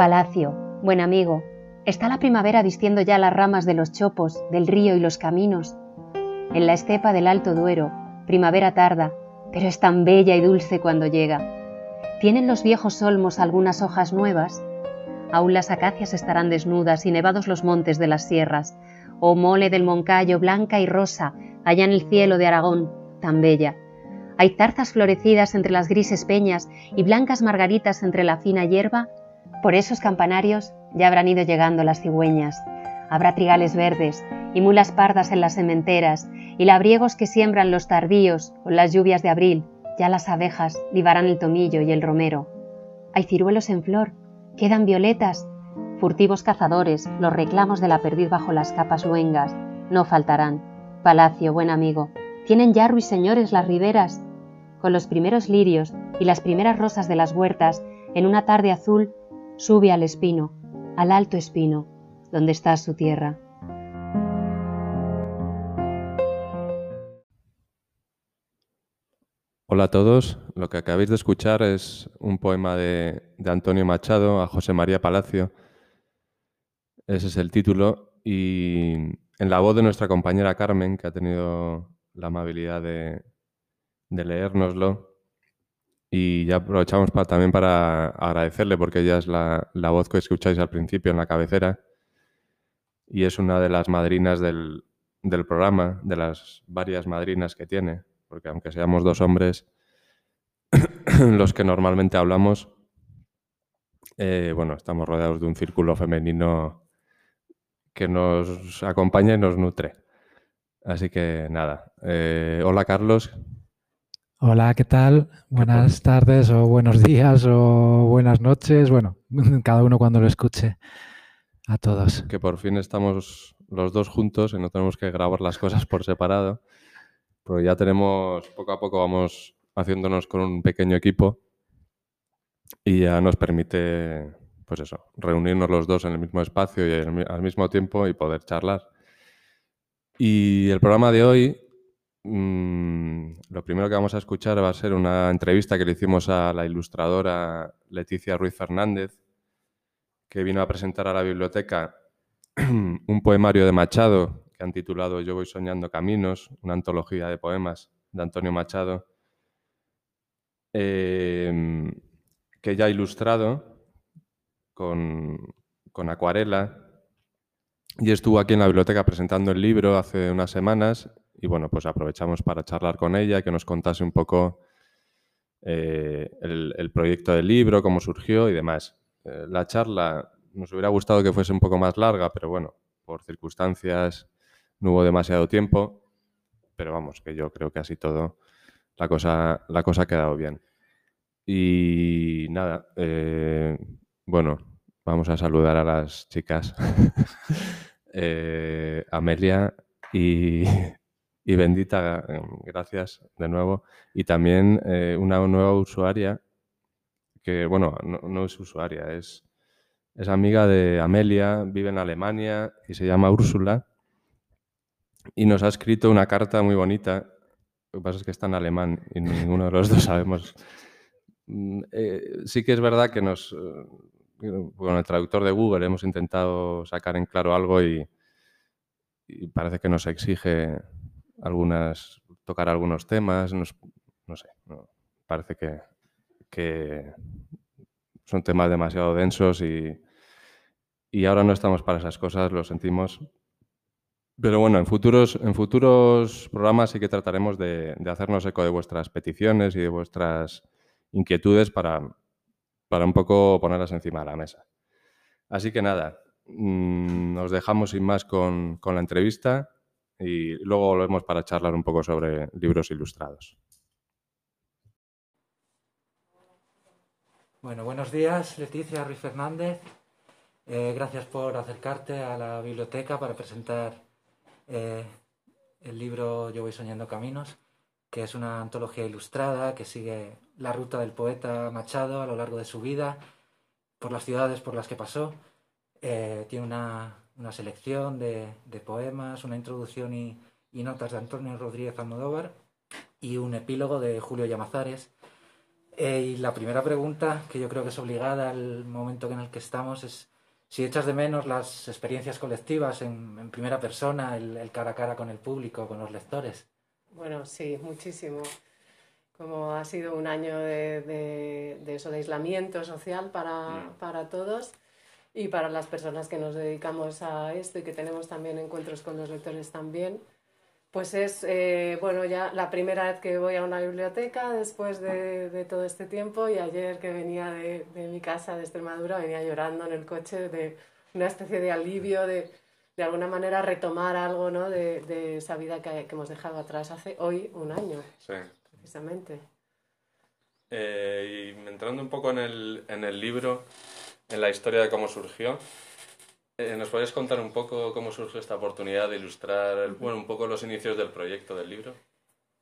Palacio, buen amigo, está la primavera vistiendo ya las ramas de los chopos, del río y los caminos. En la estepa del Alto Duero, primavera tarda, pero es tan bella y dulce cuando llega. ¿Tienen los viejos olmos algunas hojas nuevas? Aún las acacias estarán desnudas y nevados los montes de las sierras. Oh mole del Moncayo, blanca y rosa, allá en el cielo de Aragón, tan bella. Hay zarzas florecidas entre las grises peñas y blancas margaritas entre la fina hierba por esos campanarios ya habrán ido llegando las cigüeñas. Habrá trigales verdes y mulas pardas en las sementeras y labriegos que siembran los tardíos con las lluvias de abril. Ya las abejas libarán el tomillo y el romero. Hay ciruelos en flor, quedan violetas. Furtivos cazadores, los reclamos de la perdiz bajo las capas luengas, no faltarán. Palacio, buen amigo, tienen ya ruiseñores las riberas. Con los primeros lirios y las primeras rosas de las huertas, en una tarde azul, sube al espino, al alto espino, donde está su tierra. Hola a todos, lo que acabáis de escuchar es un poema de, Antonio Machado a José María Palacio. Ese es el título y en la voz de nuestra compañera Carmen, que ha tenido la amabilidad de, de leérnoslo, y ya aprovechamos también para agradecerle porque ella es la, voz que escucháis al principio en la cabecera y es una de las madrinas del, programa, de las varias madrinas que tiene, porque aunque seamos dos hombres los que normalmente hablamos, eh, bueno, estamos rodeados de un círculo femenino que nos acompaña y nos nutre. Así que nada, eh, hola Carlos, Hola, ¿qué tal? Buenas tardes o buenos días o buenas noches. Bueno, cada uno cuando lo escuche. A todos. Que por fin estamos los dos juntos y no tenemos que grabar las cosas por separado. Pero ya tenemos, poco a poco vamos haciéndonos con un pequeño equipo y ya nos permite, pues eso, reunirnos los dos en el mismo espacio y al mismo tiempo y poder charlar. Y el programa de hoy Mm, lo primero que vamos a escuchar va a ser una entrevista que le hicimos a la ilustradora Leticia Ruiz Fernández, que vino a presentar a la biblioteca un poemario de Machado que han titulado Yo voy soñando caminos, una antología de poemas de Antonio Machado, em, que ya ha ilustrado con, con acuarela y estuvo aquí en la biblioteca presentando el libro hace unas semanas y bueno, pues aprovechamos para charlar con ella, que nos contase un poco eh, el, proyecto del libro, cómo surgió y demás. Eh, la charla nos hubiera gustado que fuese un poco más larga, pero bueno, por circunstancias no hubo demasiado tiempo, pero vamos, que yo creo que así todo la cosa, la cosa ha quedado bien. Y nada, eh, bueno, vamos a saludar a las chicas. Amelia y, bendita, em, gracias de nuevo. Y también eh, una nueva usuaria, que bueno, no, es usuaria, es, es amiga de Amelia, vive en Alemania y se llama Úrsula. Y nos ha escrito una carta muy bonita. Lo que pasa es que está en alemán y ninguno de los dos sabemos. Mm, eh, sí que es verdad que nos, eh, con el traductor de Google hemos intentado sacar en claro algo y, parece que nos exige algunas, tocar algunos temas, no sé, parece que son temas demasiado densos y, ahora no estamos para esas cosas, lo sentimos. Pero bueno, en futuros programas sí que trataremos de, hacernos eco de vuestras peticiones y de vuestras inquietudes para, para un poco ponerlas encima de la mesa. Así que nada, mm, nos dejamos sin más con, con la entrevista y luego volvemos para charlar un poco sobre libros ilustrados. Bueno, buenos días, Leticia Ruiz Fernández. Eh, gracias por acercarte a la biblioteca para presentar eh, el libro Yo voy soñando caminos, que es una antología ilustrada que sigue la ruta del poeta Machado a lo largo de su vida, por las ciudades por las que pasó. Eh, tiene una, selección de, poemas, una introducción y, y, notas de Antonio Rodríguez Almodóvar y un epílogo de Julio Llamazares. y la primera pregunta, que yo creo que es obligada al momento en el que estamos, es si echas de menos las experiencias colectivas en, primera persona, el, cara a cara con el público, con los lectores. Bueno, sí, muchísimo. Como ha sido un año de, eso, de aislamiento social para, mm. para todos y para las personas que nos dedicamos a esto y que tenemos también encuentros con los lectores también pues es, eh, bueno, ya la primera vez que voy a una biblioteca después de, todo este tiempo y ayer que venía de, mi casa de Extremadura venía llorando en el coche de una especie de alivio, de, de alguna manera retomar algo ¿no? de, esa vida que, hemos dejado atrás hace hoy un año, sí. precisamente. Eh, y entrando un poco en el, en el libro, en la historia de cómo surgió, eh, ¿Nos podrías contar un poco cómo surge esta oportunidad de ilustrar, bueno, un poco los inicios del proyecto del libro?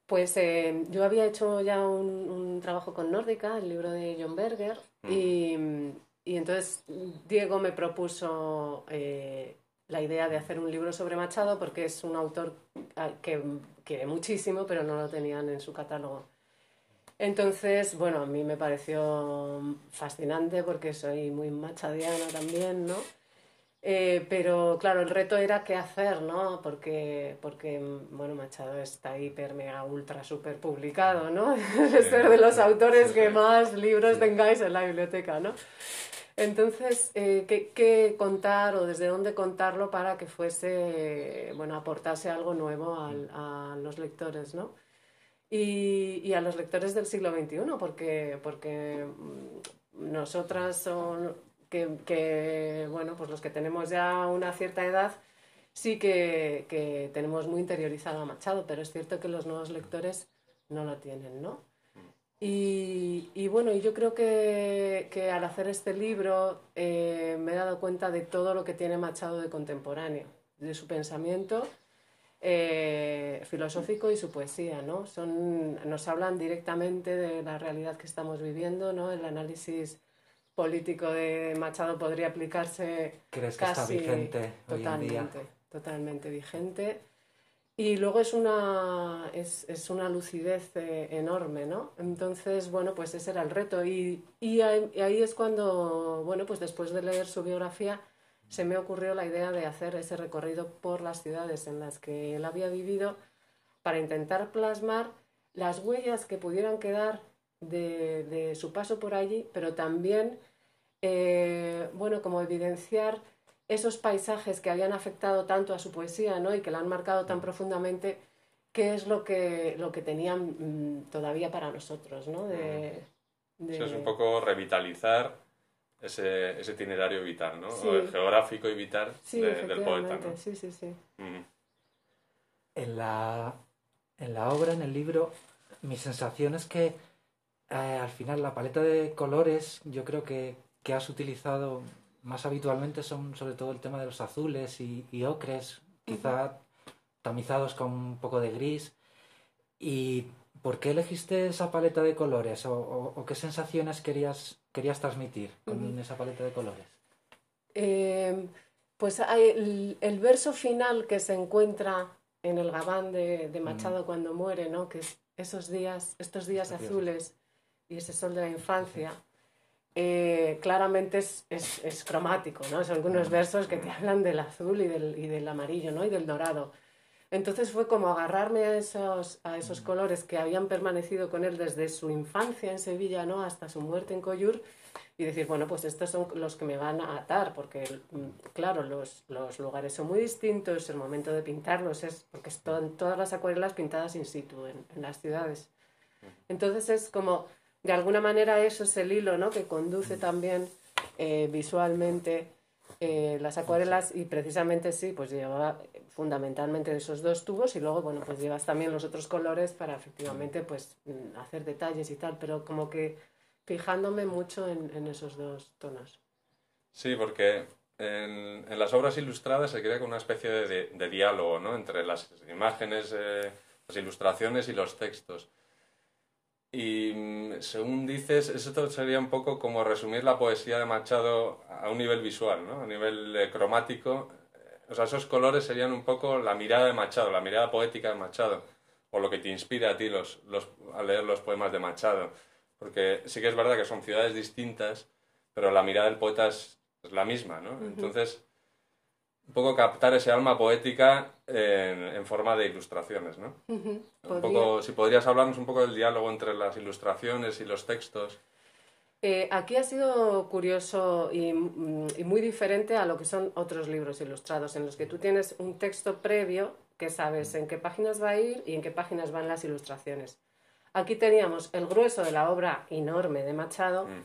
Pues eh, yo había hecho ya un, trabajo con Nórdica, el libro de John Berger, y, entonces Diego me propuso la idea de hacer un libro sobre Machado porque es un autor que quiere muchísimo, pero no lo tenían en su catálogo. Entonces, bueno, a mí me pareció fascinante porque soy muy machadiana también, ¿no? Eh, pero claro, el reto era qué hacer, ¿no? Porque, porque bueno, Machado está hiper, mega, ultra, super publicado, ¿no? Es ser de los autores que más libros tengáis en la biblioteca, ¿no? Entonces, eh, ¿qué, ¿qué, contar o desde dónde contarlo para que fuese, bueno, aportase algo nuevo al, a los lectores, ¿no? Y, y, a los lectores del siglo XXI, porque, porque mm, nosotras son, que, bueno, pues los que tenemos ya una cierta edad sí que, que, tenemos muy interiorizado a Machado, pero es cierto que los nuevos lectores no lo tienen, ¿no? Y, y bueno, yo creo que, que, al hacer este libro eh, me he dado cuenta de todo lo que tiene Machado de contemporáneo, de su pensamiento eh, filosófico y su poesía, ¿no? Son, nos hablan directamente de la realidad que estamos viviendo, ¿no? El análisis político de Machado podría aplicarse ¿Crees que está vigente totalmente, totalmente vigente. Y luego es una, es, es una lucidez eh, enorme, ¿no? Entonces, bueno, pues ese era el reto. Y, y, ahí, es cuando, bueno, pues después de leer su biografía, se me ocurrió la idea de hacer ese recorrido por las ciudades en las que él había vivido para intentar plasmar las huellas que pudieran quedar de, de su paso por allí, pero también eh, bueno, como evidenciar esos paisajes que habían afectado tanto a su poesía ¿no? y que la han marcado tan profundamente, qué es lo que, lo que tenían mm, todavía para nosotros. ¿no? De, es un poco revitalizar ese, ese itinerario vital, ¿no? geográfico y vital del poeta. Sí, sí, sí. en, la, en la obra, en el libro, mi sensación es que eh, al final la paleta de colores yo creo que que has utilizado más habitualmente son sobre todo el tema de los azules y, ocres, quizá tamizados con un poco de gris. ¿Y por qué elegiste esa paleta de colores o, qué sensaciones querías, querías transmitir con esa paleta de colores? Eh, pues hay el, verso final que se encuentra en el Gabán de, Machado cuando muere, ¿no? que es esos días, estos días azules y ese sol de la infancia. Eh, claramente es, es, cromático, ¿no? Son algunos versos que te hablan del azul y del, y del amarillo, ¿no? Y del dorado. Entonces fue como agarrarme a esos, a esos colores que habían permanecido con él desde su infancia en Sevilla ¿no? hasta su muerte en Coyur y decir, bueno, pues estos son los que me van a atar, porque mm, claro, los, los lugares son muy distintos, el momento de pintarlos es, porque están todas las acuarelas pintadas in situ en, en, las ciudades. Entonces es como, de alguna manera eso es el hilo, ¿no? Que conduce también eh, visualmente eh, las acuarelas y precisamente sí, pues lleva fundamentalmente esos dos tubos y luego, bueno, pues llevas también los otros colores para efectivamente pues mm, hacer detalles y tal, pero como que fijándome mucho en, en esos dos tonos. Sí, porque en, en, las obras ilustradas se crea como una especie de, de diálogo ¿no? entre las imágenes, eh, las ilustraciones y los textos. Y mm, según dices, eso sería un poco como resumir la poesía de Machado a un nivel visual, ¿no? a nivel eh, cromático. O sea, esos colores serían un poco la mirada de Machado, la mirada poética de Machado, o lo que te inspira a ti los, los, al leer los poemas de Machado. Porque sí que es verdad que son ciudades distintas, pero la mirada del poeta es, es la misma, ¿no? Uh -huh. Entonces, un poco captar ese alma poética en, en forma de ilustraciones, ¿no? Uh -huh. Un poco, si podrías hablarnos un poco del diálogo entre las ilustraciones y los textos. Eh, aquí ha sido curioso y, y, muy diferente a lo que son otros libros ilustrados, en los que tú tienes un texto previo que sabes en qué páginas va a ir y en qué páginas van las ilustraciones. Aquí teníamos el grueso de la obra enorme de Machado, mm.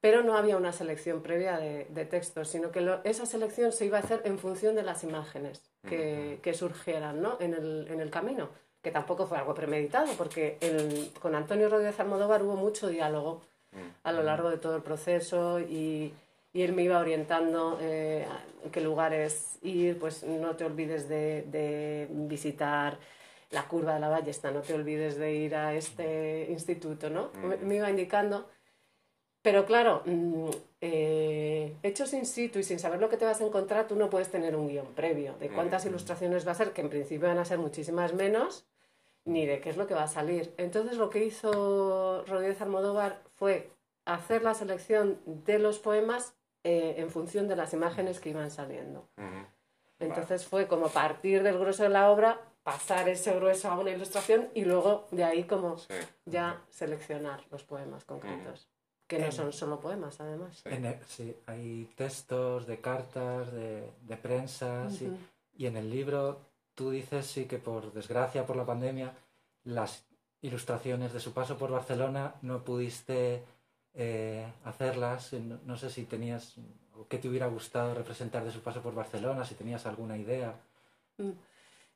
Pero no había una selección previa de, de textos, sino que lo, esa selección se iba a hacer en función de las imágenes que, mm. que surgieran ¿no? en, el, en, el, camino, que tampoco fue algo premeditado, porque el, con Antonio Rodríguez Almodóvar hubo mucho diálogo a lo largo de todo el proceso y, y él me iba orientando eh, en qué lugares ir, pues no te olvides de, de, visitar la curva de la ballesta, no te olvides de ir a este instituto, ¿no? Me, me iba indicando. Pero claro, mmm, eh, hechos in situ y sin saber lo que te vas a encontrar, tú no puedes tener un guion previo de cuántas ilustraciones va a ser, que en principio van a ser muchísimas menos, ni de qué es lo que va a salir. Entonces lo que hizo Rodríguez Almodóvar fue hacer la selección de los poemas eh, en función de las imágenes que iban saliendo. Entonces fue como partir del grueso de la obra, pasar ese grueso a una ilustración y luego de ahí como sí. ya seleccionar los poemas concretos. Que no son solo poemas, además. Sí, el, sí hay textos de cartas, de, de prensa, uh -huh. sí. y en el libro tú dices sí que por desgracia, por la pandemia, las ilustraciones de su paso por Barcelona no pudiste eh, hacerlas. No, no, sé si tenías, o qué te hubiera gustado representar de su paso por Barcelona, si tenías alguna idea. Mm.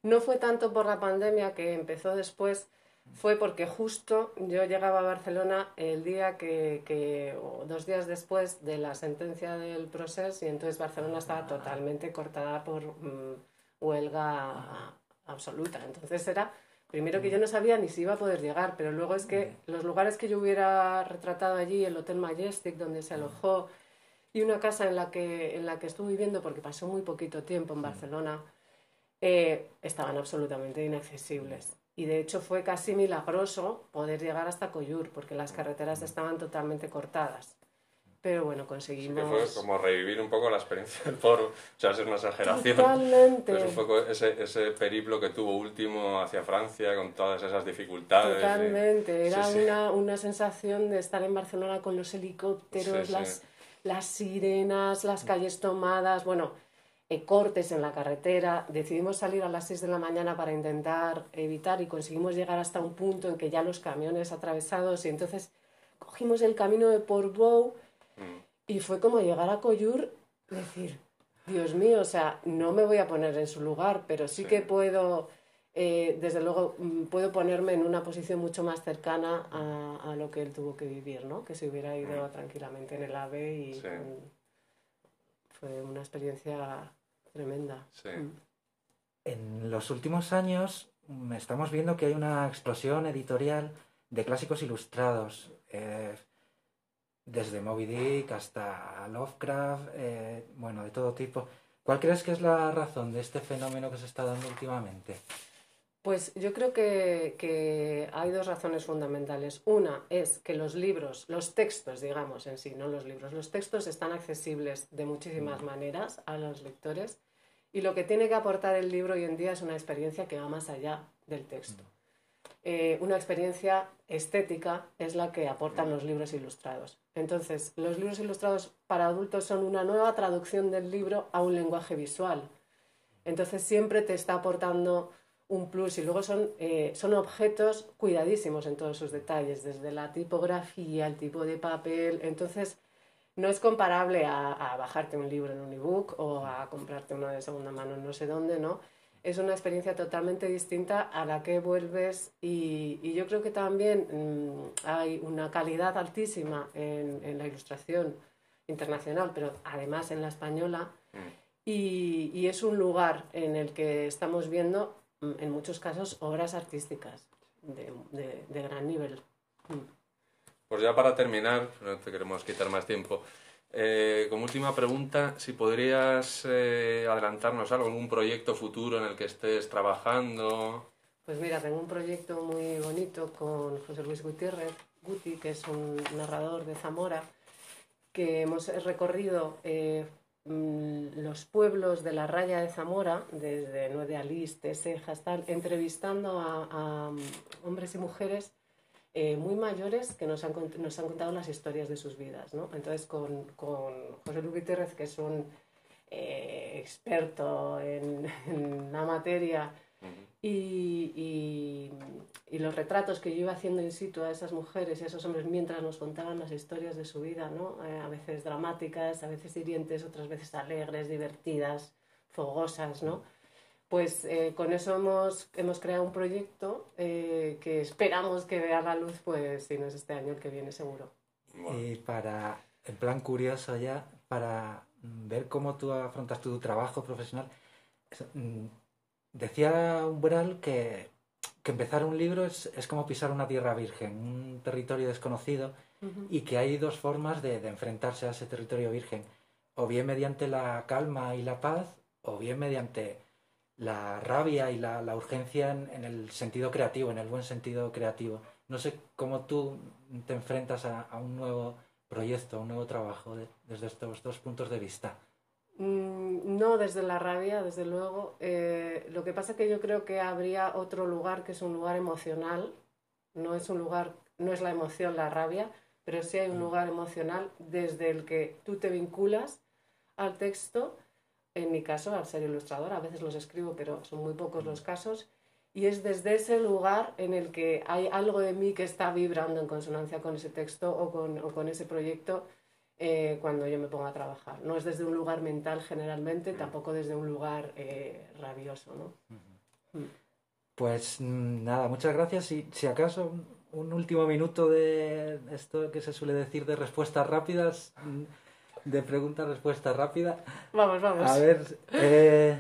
No fue tanto por la pandemia que empezó después, fue porque justo yo llegaba a Barcelona el día que, que o dos días después de la sentencia del proceso y entonces Barcelona estaba totalmente cortada por mmm, huelga absoluta. Entonces era Primero que yo no sabía ni si iba a poder llegar, pero luego es que los lugares que yo hubiera retratado allí, el Hotel Majestic, donde se alojó, y una casa en la que, en la que estuvo viviendo, porque pasó muy poquito tiempo en Barcelona, eh, estaban absolutamente inaccesibles. Y de hecho fue casi milagroso poder llegar hasta Coyur, porque las carreteras estaban totalmente cortadas. Pero bueno, conseguimos... Sí, que fue como revivir un poco la experiencia del foro, o sea, es una exageración. Totalmente. Pero es un poco ese, ese periplo que tuvo último hacia Francia con todas esas dificultades. Totalmente, y... era sí, una, sí. una sensación de estar en Barcelona con los helicópteros, las, las sirenas, las calles tomadas, bueno, cortes en la carretera. Decidimos salir a las 6 de la mañana para intentar evitar y conseguimos llegar hasta un punto en que ya los camiones atravesados y entonces cogimos el camino de Portbou y fue como llegar a Coyur, decir, Dios mío, o sea, no me voy a poner en su lugar, pero sí, sí. que puedo, eh, desde luego, mm, puedo ponerme en una posición mucho más cercana a, a, lo que él tuvo que vivir, ¿no? Que se hubiera ido mm. tranquilamente en el AVE y sí. fue una experiencia tremenda. Sí. Mm. En los últimos años mm, estamos viendo que hay una explosión editorial de clásicos ilustrados. Eh, desde Moby Dick hasta Lovecraft, eh, bueno, de todo tipo. ¿Cuál crees que es la razón de este fenómeno que se está dando últimamente? Pues yo creo que, que, hay dos razones fundamentales. Una es que los libros, los textos, digamos en sí, no los libros, los textos están accesibles de muchísimas mm. maneras a los lectores. Y lo que tiene que aportar el libro hoy en día es una experiencia que va más allá del texto. Eh, una experiencia estética es la que aportan los libros ilustrados. Entonces, los libros ilustrados para adultos son una nueva traducción del libro a un lenguaje visual. Entonces, siempre te está aportando un plus y luego son, eh, son objetos cuidadísimos en todos sus detalles, desde la tipografía, el tipo de papel. Entonces, no es comparable a, a bajarte un libro en un ebook o a comprarte uno de segunda mano en no sé dónde, ¿no? es una experiencia totalmente distinta a la que vuelves y, yo creo que también mm, hay una calidad altísima en, la ilustración internacional, pero además en la española y, es un lugar en el que estamos viendo mm, en muchos casos obras artísticas de, gran nivel. Mm. Pues ya para terminar, no te queremos quitar más tiempo. Eh, como última pregunta, si podrías eh, adelantarnos algo, algún proyecto futuro en el que estés trabajando. Pues mira, tengo un proyecto muy bonito con José Luis Gutiérrez, Guti, que es un narrador de Zamora, que hemos recorrido eh, mm, los pueblos de la raya de Zamora, desde Nueve Alís, Tesejas, tal, entrevistando a mm, hombres y mujeres eh, muy mayores que nos han, nos han contado las historias de sus vidas. ¿no? Entonces, con, con José Luis Gutiérrez, que es un eh, experto en, la materia, y, y, y, los retratos que yo iba haciendo in situ a esas mujeres y a esos hombres mientras nos contaban las historias de su vida, ¿no? Eh, a veces dramáticas, a veces hirientes, otras veces alegres, divertidas, fogosas, ¿no? pues eh, con eso hemos, hemos creado un proyecto eh, que esperamos que vea la luz, pues si no es este año, el que viene seguro. Y para, en plan curioso ya, para ver cómo tú afrontas tu trabajo profesional, mm, decía Umbral que, que empezar un libro es, es, como pisar una tierra virgen, un territorio desconocido, y que hay dos formas de, de enfrentarse a ese territorio virgen, o bien mediante la calma y la paz, o bien mediante la rabia y la, la urgencia en, el sentido creativo, en el buen sentido creativo. No sé cómo tú te enfrentas a, un nuevo proyecto, a un nuevo trabajo desde estos dos puntos de vista. Mm, no desde la rabia, desde luego. Eh, lo que pasa es que yo creo que habría otro lugar que es un lugar emocional. No es un lugar, no es la emoción, la rabia, pero sí hay un lugar emocional desde el que tú te vinculas al texto en mi caso, al ser ilustradora, a veces los escribo, pero son muy pocos los casos, y es desde ese lugar en el que hay algo de mí que está vibrando en consonancia con ese texto o con, o con ese proyecto eh, cuando yo me pongo a trabajar. No es desde un lugar mental generalmente, tampoco desde un lugar eh, rabioso. ¿no? Mm. Pues mm, nada, muchas gracias. Y si acaso un último minuto de esto que se suele decir de respuestas rápidas. Mm, de pregunta-respuesta rápida. Vamos, vamos. A ver, eh,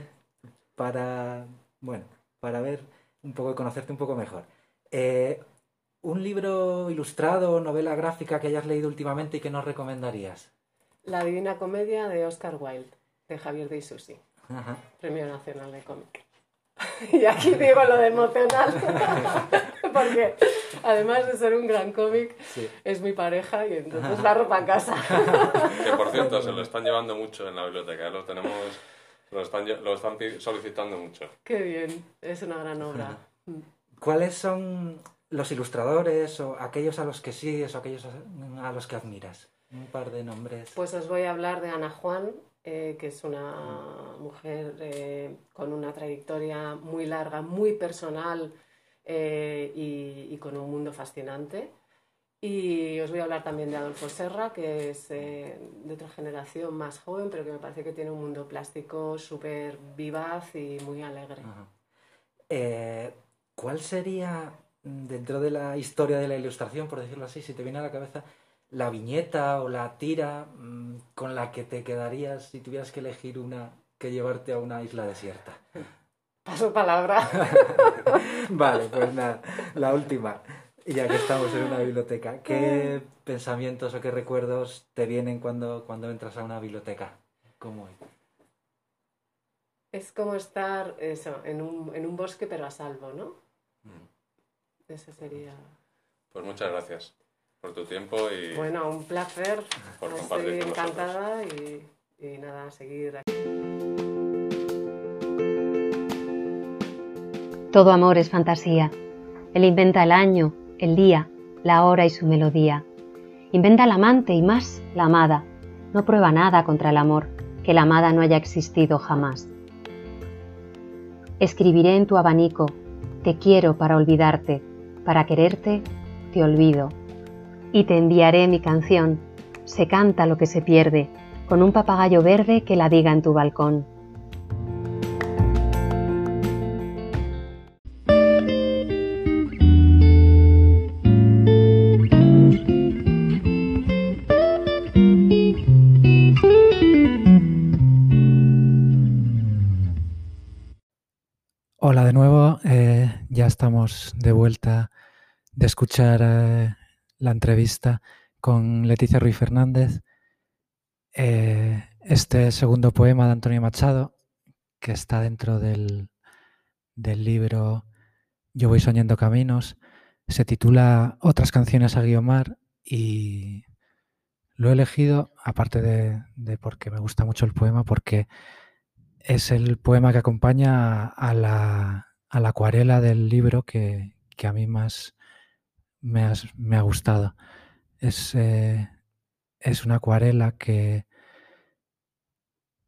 para, bueno, para ver un poco, conocerte un poco mejor. Eh, ¿Un libro ilustrado o novela gráfica que hayas leído últimamente y que nos recomendarías? La Divina Comedia de Oscar Wilde, de Javier de Isusi, Premio Nacional de Cómic. y aquí digo lo de emocional, porque además de ser un gran cómic, es mi pareja y entonces la ropa a casa. que por cierto, se lo están llevando mucho en la biblioteca, ¿eh? lo tenemos, lo están, lo están solicitando mucho. Qué bien, es una gran obra. ¿Cuáles son los ilustradores o aquellos a los que sigues o aquellos a los que admiras? Un par de nombres. Pues os voy a hablar de Ana Juan, eh, que es una mujer eh, con una trayectoria muy larga, muy personal eh, y, con un mundo fascinante. Y os voy a hablar también de Adolfo Serra, que es de otra generación más joven, pero que me parece que tiene un mundo plástico súper vivaz y muy alegre. ¿Cuál sería, dentro de la historia de la ilustración, por decirlo así, si te viene a la cabeza, la viñeta o la tira mm, con la que te quedarías si tuvieras que elegir una que llevarte a una isla desierta? Paso palabra. vale, pues nada, la última. Ya que estamos en una biblioteca, ¿qué pensamientos o qué recuerdos te vienen cuando, cuando entras a una biblioteca? ¿Cómo es? como estar eso, en, un, en un bosque pero a salvo, ¿no? Mm. Eso sería. Pues muchas gracias por tu tiempo y... Bueno, un placer. Estoy encantada y, y nada, seguir aquí. Todo amor es fantasía. Él inventa el año, el día, la hora y su melodía. Inventa el amante y más la amada. No prueba nada contra el amor, que la amada no haya existido jamás. Escribiré en tu abanico, te quiero para olvidarte, para quererte, te olvido. Y te enviaré mi canción, se canta lo que se pierde, con un papagayo verde que la diga en tu balcón. De vuelta de escuchar eh, la entrevista con Leticia Ruiz Fernández. Eh, este segundo poema de Antonio Machado, que está dentro del, del libro Yo voy soñando caminos, se titula Otras canciones a Guiomar y lo he elegido, aparte de, de porque me gusta mucho el poema, porque es el poema que acompaña a la, a la acuarela del libro que, que a mí más me, ha gustado. Es, eh, es una acuarela que,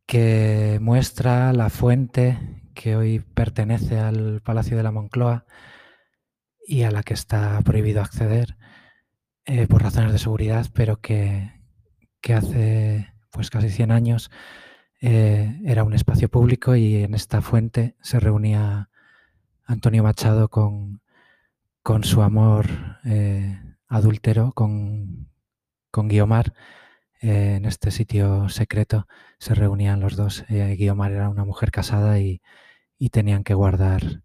que muestra la fuente que hoy pertenece al Palacio de la Moncloa y a la que está prohibido acceder eh, por razones de seguridad, pero que, que hace pues casi 100 años eh, era un espacio público y en esta fuente se reunía Antonio Machado con, con su amor eh, adúltero, con, con Guiomar. Eh, en este sitio secreto se reunían los dos. Eh, Guiomar era una mujer casada y, y tenían que guardar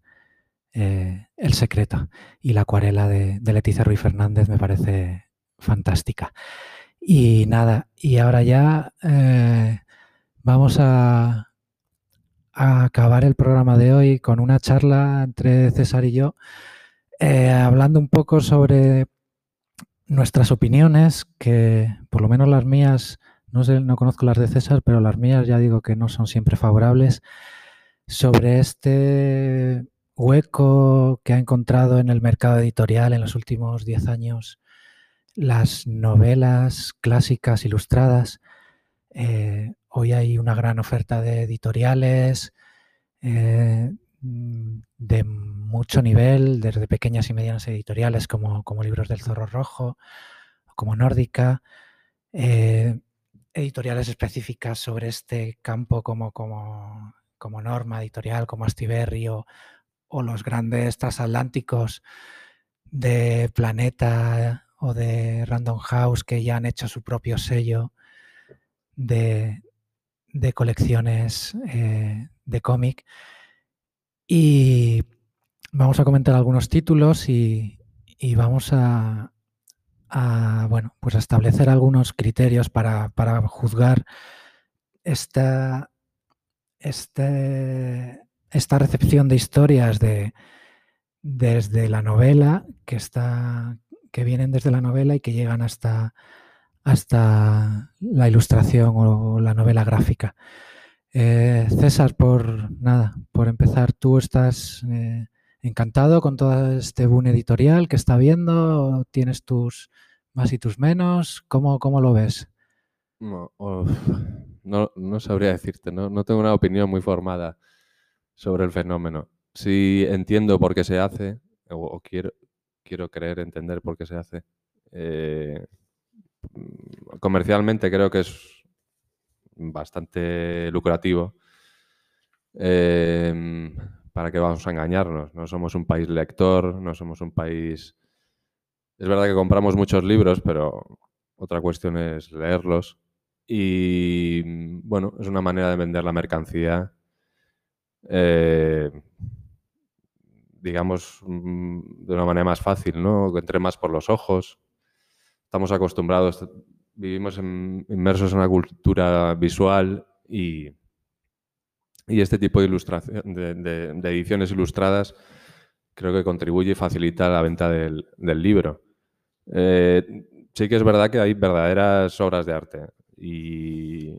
eh, el secreto. Y la acuarela de, de Leticia Ruiz Fernández me parece fantástica. Y nada, y ahora ya vamos a, a acabar el programa de hoy con una charla entre César y yo, eh, hablando un poco sobre nuestras opiniones, que por lo menos las mías, no sé, no conozco las de César, pero las mías ya digo que no son siempre favorables, sobre este hueco que ha encontrado en el mercado editorial en los últimos 10 años las novelas clásicas ilustradas. Eh, hoy hay una gran oferta de editoriales eh, de mucho nivel, desde pequeñas y medianas editoriales como, como Libros del Zorro Rojo, como Nórdica, eh, editoriales específicas sobre este campo como, como, como Norma Editorial, como Astiberri o, o los grandes transatlánticos de Planeta o de Random House que ya han hecho su propio sello de, de colecciones eh, de cómic. Y vamos a comentar algunos títulos y, y vamos a, bueno, pues establecer algunos criterios para, para juzgar esta, este, esta recepción de historias de, desde la novela, que, está, que vienen desde la novela y que llegan hasta, hasta la ilustración o la novela gráfica. Eh, César, por nada, por empezar, ¿tú estás eh, encantado con todo este boom editorial que está viendo? ¿Tienes tus más y tus menos? ¿Cómo, cómo lo ves? No, no, no sabría decirte, ¿no? no tengo una opinión muy formada sobre el fenómeno. Sí entiendo por qué se hace, o, quiero, quiero creer entender por qué se hace. Eh, comercialmente creo que es bastante lucrativo. Eh, ¿Para qué vamos a engañarnos? No somos un país lector, no somos un país... Es verdad que compramos muchos libros, pero otra cuestión es leerlos. Y bueno, es una manera de vender la mercancía, eh, digamos, mm, de una manera más fácil, ¿no? Entre más por los ojos. Estamos acostumbrados, vivimos inmersos en una cultura visual y, y este tipo de, ilustración, de, ediciones ilustradas creo que contribuye y facilita la venta del, libro. Eh, sí que es verdad que hay verdaderas obras de arte y,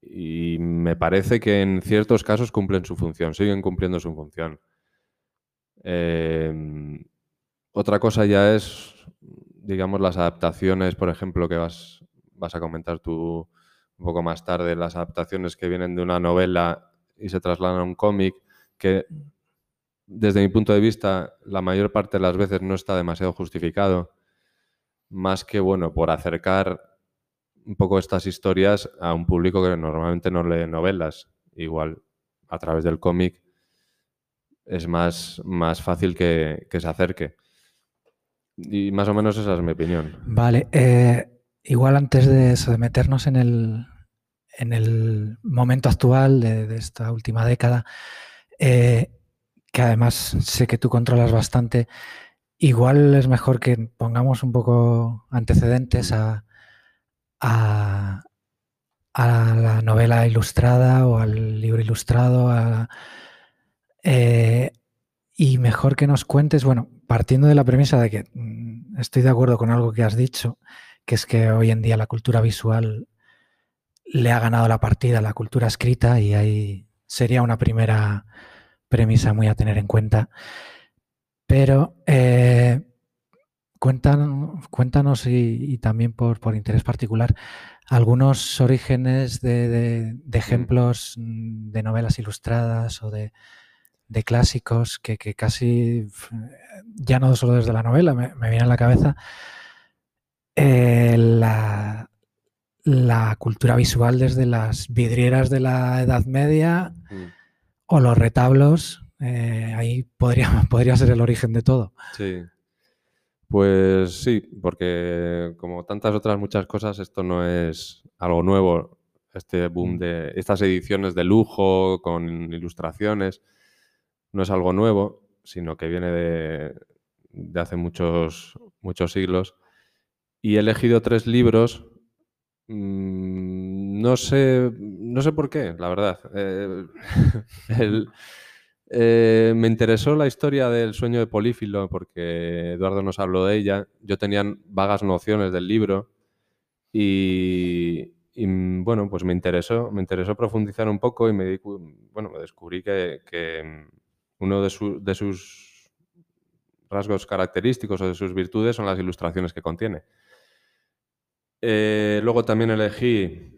y me parece que en ciertos casos cumplen su función, siguen cumpliendo su función. Em, otra cosa ya es, digamos, las adaptaciones, por ejemplo, que vas, vas a comentar tú un poco más tarde, las adaptaciones que vienen de una novela y se trasladan a un cómic, que desde mi punto de vista la mayor parte de las veces no está demasiado justificado, más que, bueno, por acercar un poco estas historias a un público que normalmente no lee novelas. Igual a través del cómic es más, más fácil que, se acerque. Y más o menos esa es mi opinión. Vale, eh, igual antes de eso, de meternos en el, en el momento actual de, esta última década, eh, que además sé que tú controlas bastante, igual es mejor que pongamos un poco antecedentes a, a, la novela ilustrada o al libro ilustrado, eh, y mejor que nos cuentes, bueno, partiendo de la premisa de que estoy de acuerdo con algo que has dicho, que es que hoy en día la cultura visual le ha ganado la partida a la cultura escrita y ahí sería una primera premisa muy a tener en cuenta. Pero eh, cuéntanos, cuéntanos y, también por, interés particular algunos orígenes de, mm. ejemplos mm, de novelas ilustradas o de, clásicos que, casi, ya no solo desde la novela, me, viene a la cabeza eh, la, la, cultura visual desde las vidrieras de la Edad Media mm. o los retablos. Eh, ahí podría, podría ser el origen de todo. Sí. Pues sí, porque como tantas otras muchas cosas, esto no es algo nuevo, este boom mm. de estas ediciones de lujo con ilustraciones, no es algo nuevo, sino que viene de, hace muchos, muchos siglos. Y he elegido tres libros, mm, no, sé, no sé por qué, la verdad. Eh, eh, me interesó la historia del sueño de Polífilo porque Eduardo nos habló de ella. Yo tenía vagas nociones del libro y, bueno, pues me interesó, me interesó profundizar un poco y me, bueno, me descubrí que, uno de, sus rasgos característicos o de sus virtudes son las ilustraciones que contiene. Eh, luego también elegí,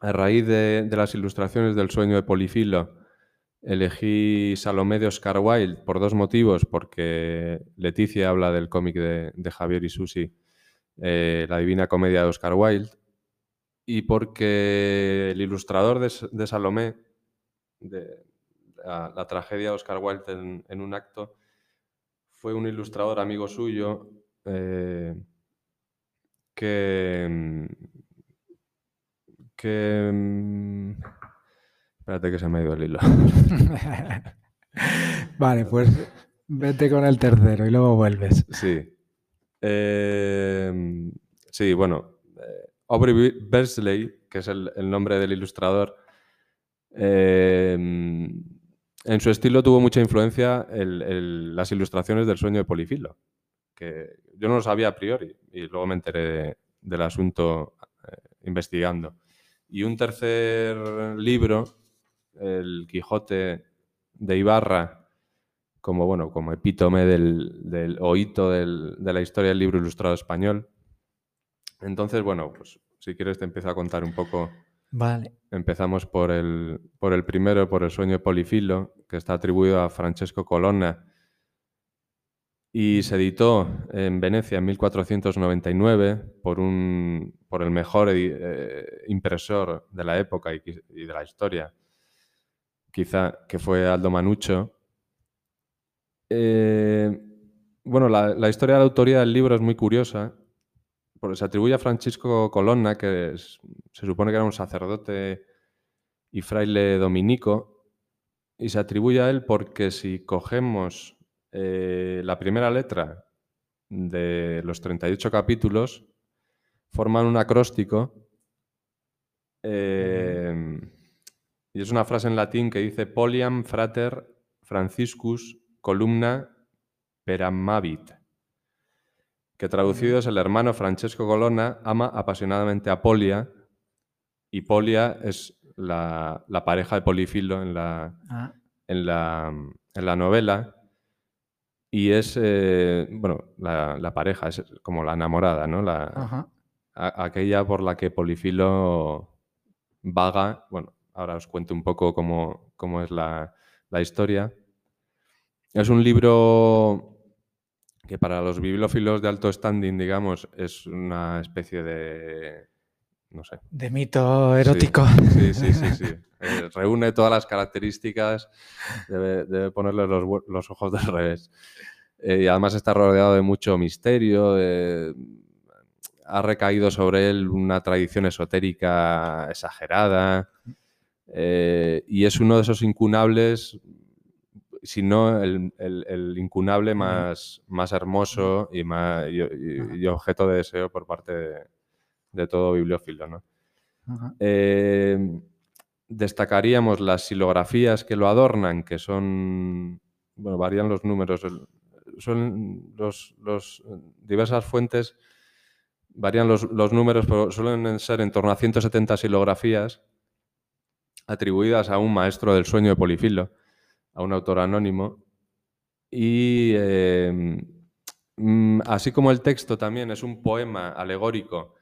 a raíz de, de las ilustraciones del sueño de Polifilo, Elegí Salomé de Oscar Wilde por dos motivos, porque Leticia habla del cómic de, Javier y Susi, eh, La Divina Comedia de Oscar Wilde, y porque el ilustrador de, Salomé, de la, tragedia de Oscar Wilde en, un acto, fue un ilustrador amigo suyo eh, que, que Espérate que se me ha ido el hilo. vale, pues vete con el tercero y luego vuelves. Sí. Em, sí, bueno. Eh, Aubrey Bersley, que es el, nombre del ilustrador, em, en su estilo tuvo mucha influencia las ilustraciones del sueño de Polifilo, que yo no lo sabía a priori y luego me enteré del asunto eh, investigando. Y un tercer libro el Quijote de Ibarra como, bueno, como epítome del, del oíto de la historia del libro ilustrado español. Entonces, bueno, pues si quieres te empiezo a contar un poco. Vale. Empezamos por el, por el primero, por el sueño de Polifilo, que está atribuido a Francesco Colonna y se editó en Venecia en 1499 por, un, por el mejor eh, impresor de la época y de la historia, quizá, que fue Aldo Manucho. Eh, bueno, la, historia de la autoría del libro es muy curiosa, se atribuye a Francisco Colonna, que se supone que era un sacerdote y fraile dominico, y se atribuye a él porque si cogemos eh, la primera letra de los 38 capítulos, forman un acróstico. Eh, y es una frase en latín que dice Poliam frater Franciscus columna peramavit, que traducido es el hermano Francesco Colonna ama apasionadamente a Polia, y Polia es la, pareja de Polifilo en la, ah. en la, en la novela. Y es, eh, bueno, la, pareja, es como la enamorada, ¿no? La, aquella por la que Polifilo vaga. Bueno, ahora os cuento un poco cómo, cómo es la, la historia. Es un libro que para los bibliófilos de alto standing, digamos, es una especie de, no sé. De mito erótico. Sí, sí, sí, sí. Eh, reúne todas las características, debe, ponerle los, ojos del revés. Eh, y además está rodeado de mucho misterio, ha recaído sobre él una tradición esotérica exagerada, eh, y es uno de esos incunables sino el, el, incunable más, más hermoso y, más, y, objeto de deseo por parte de, todo bibliófilo. ¿no? Eh, destacaríamos las silografías que lo adornan, que son, bueno, varían los números, son los, los diversas fuentes varían los, los, números, pero suelen ser en torno a 170 silografías atribuidas a un maestro del sueño de Polifilo a un autor anónimo. Y em, mm, así como el texto también es un poema alegórico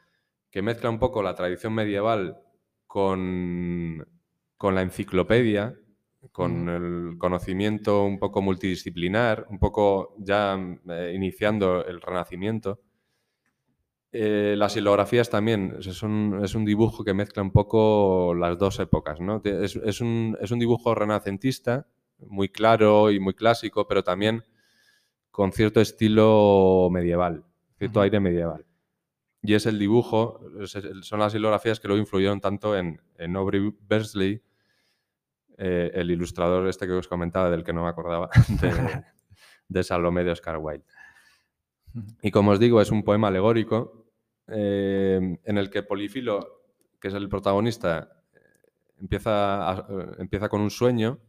que mezcla un poco la tradición medieval con, con la enciclopedia, con el conocimiento un poco multidisciplinar, un poco ya eh, iniciando el Renacimiento. Eh, las silografías también es un, es un, dibujo que mezcla un poco las dos épocas. ¿no? Es, es, un, es, un, dibujo renacentista muy claro y muy clásico, pero también con cierto estilo medieval, cierto aire medieval. Y es el dibujo, son las hilografías que luego influyeron tanto en, en Aubrey Bersley, eh, el ilustrador este que os comentaba, del que no me acordaba, de, Salomé de Oscar Wilde. Y como os digo, es un poema alegórico eh, en el que Polifilo, que es el protagonista, empieza, empieza con un sueño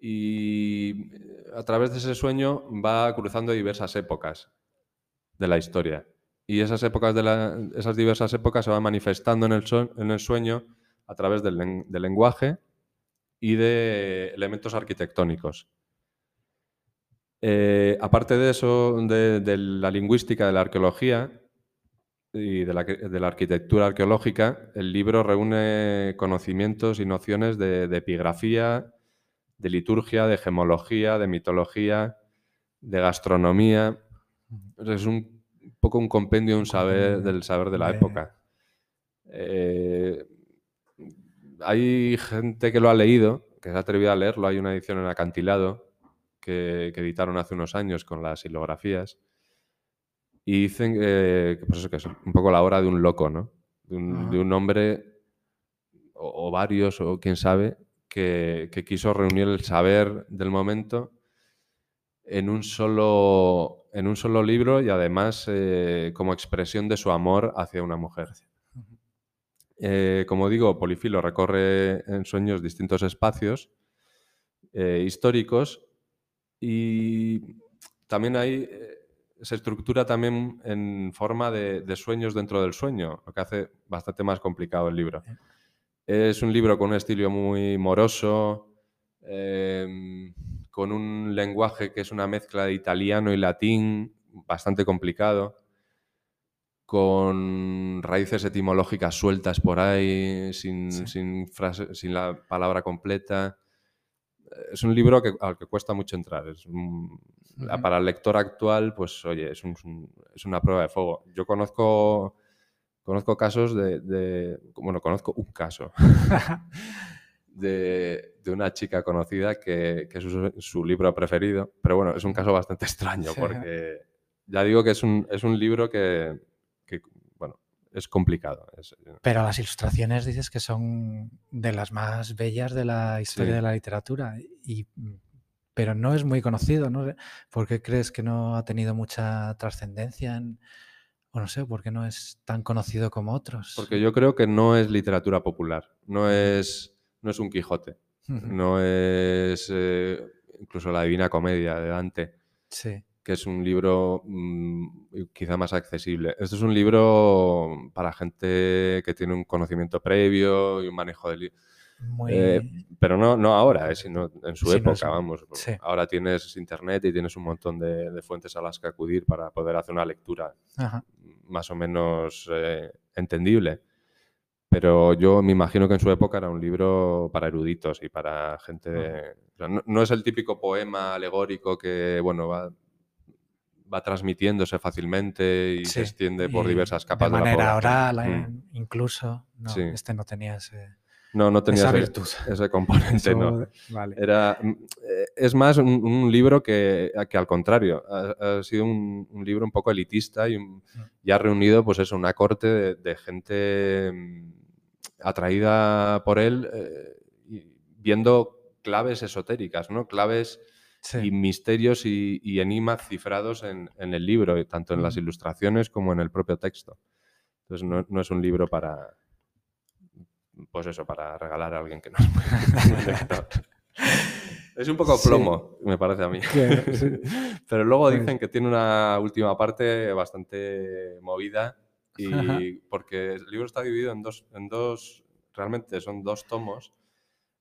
y eh, a través de ese sueño va cruzando diversas épocas de la historia. Y esas épocas de esas diversas épocas se van manifestando en el, en el sueño a través del, lenguaje y de elementos arquitectónicos. Eh, aparte de eso, de, la lingüística, de la arqueología y de la, arquitectura arqueológica, el libro reúne conocimientos y nociones de epigrafía, de liturgia, de gemología, de mitología, de gastronomía. Es un poco un compendio un saber, del saber de la época. Eh, hay gente que lo ha leído, que se ha atrevido a leerlo. Hay una edición en acantilado que, editaron hace unos años con las silografías. Y dicen que, pues que es un poco la obra de un loco, ¿no? De un, hombre, o, varios, o quién sabe, que, quiso reunir el saber del momento en un solo, en un solo libro y además eh, como expresión de su amor hacia una mujer. Eh, como digo, Polifilo recorre en sueños distintos espacios eh, históricos y también hay, se estructura también en forma de, de, sueños dentro del sueño, lo que hace bastante más complicado el libro. Es un libro con un estilo muy moroso, em, con un lenguaje que es una mezcla de italiano y latín, bastante complicado, con raíces etimológicas sueltas por ahí, sin, sin, la palabra completa. Es un libro que, al que cuesta mucho entrar. Es Para el lector actual, pues oye, es, es una prueba de fuego. Yo conozco Conozco casos de, bueno, conozco un caso de, una chica conocida que, es su, libro preferido, pero bueno, es un caso bastante extraño porque ya digo que es un, es un libro que, es complicado. pero las ilustraciones dices que son de las más bellas de la historia de la literatura, y, pero no es muy conocido, ¿no? ¿Por qué crees que no ha tenido mucha trascendencia en o no sé, ¿por qué no es tan conocido como otros? Porque yo creo que no es literatura popular, no es, no es un Quijote, no es eh, incluso la Divina Comedia de Dante, sí. Que es un libro mm, quizá más accesible. Esto es un libro para gente que tiene un conocimiento previo y un manejo del libro. muy... Eh, pero no, no ahora, eh, sino en su Sí, no, época, vamos. Sí. Ahora tienes internet y tienes un montón de, de fuentes a las que acudir para poder hacer una lectura Ajá. más o menos eh, entendible. Pero yo me imagino que en su época era un libro para eruditos y para gente... o sea, no, no es el típico poema alegórico que, bueno, va, va transmitiéndose fácilmente y Sí, se extiende por y diversas capas de de, la manera oral, Mm. incluso. No, Sí. este no tenía ese, No, no tenía esa virtud. ese componente, Eso- no. Vale. Era, mm, eh, es más un, un libro que, que al contrario, ha, ha sido un, un libro un poco elitista y, un- y ha reunido, pues eso, una corte de, de gente mm, atraída por él eh, y viendo claves esotéricas, ¿no? Claves Sí. y misterios y, y enigmas cifrados en, en el libro, y tanto en las ilustraciones como en el propio texto. Entonces no, no es un libro para, pues eso, para regalar a alguien que no es un poco Sí. plomo, me parece a mí. Sí. Pero luego Pues- dicen que tiene una última parte bastante movida y Ajá. porque el libro está dividido en dos, en dos, realmente son dos tomos.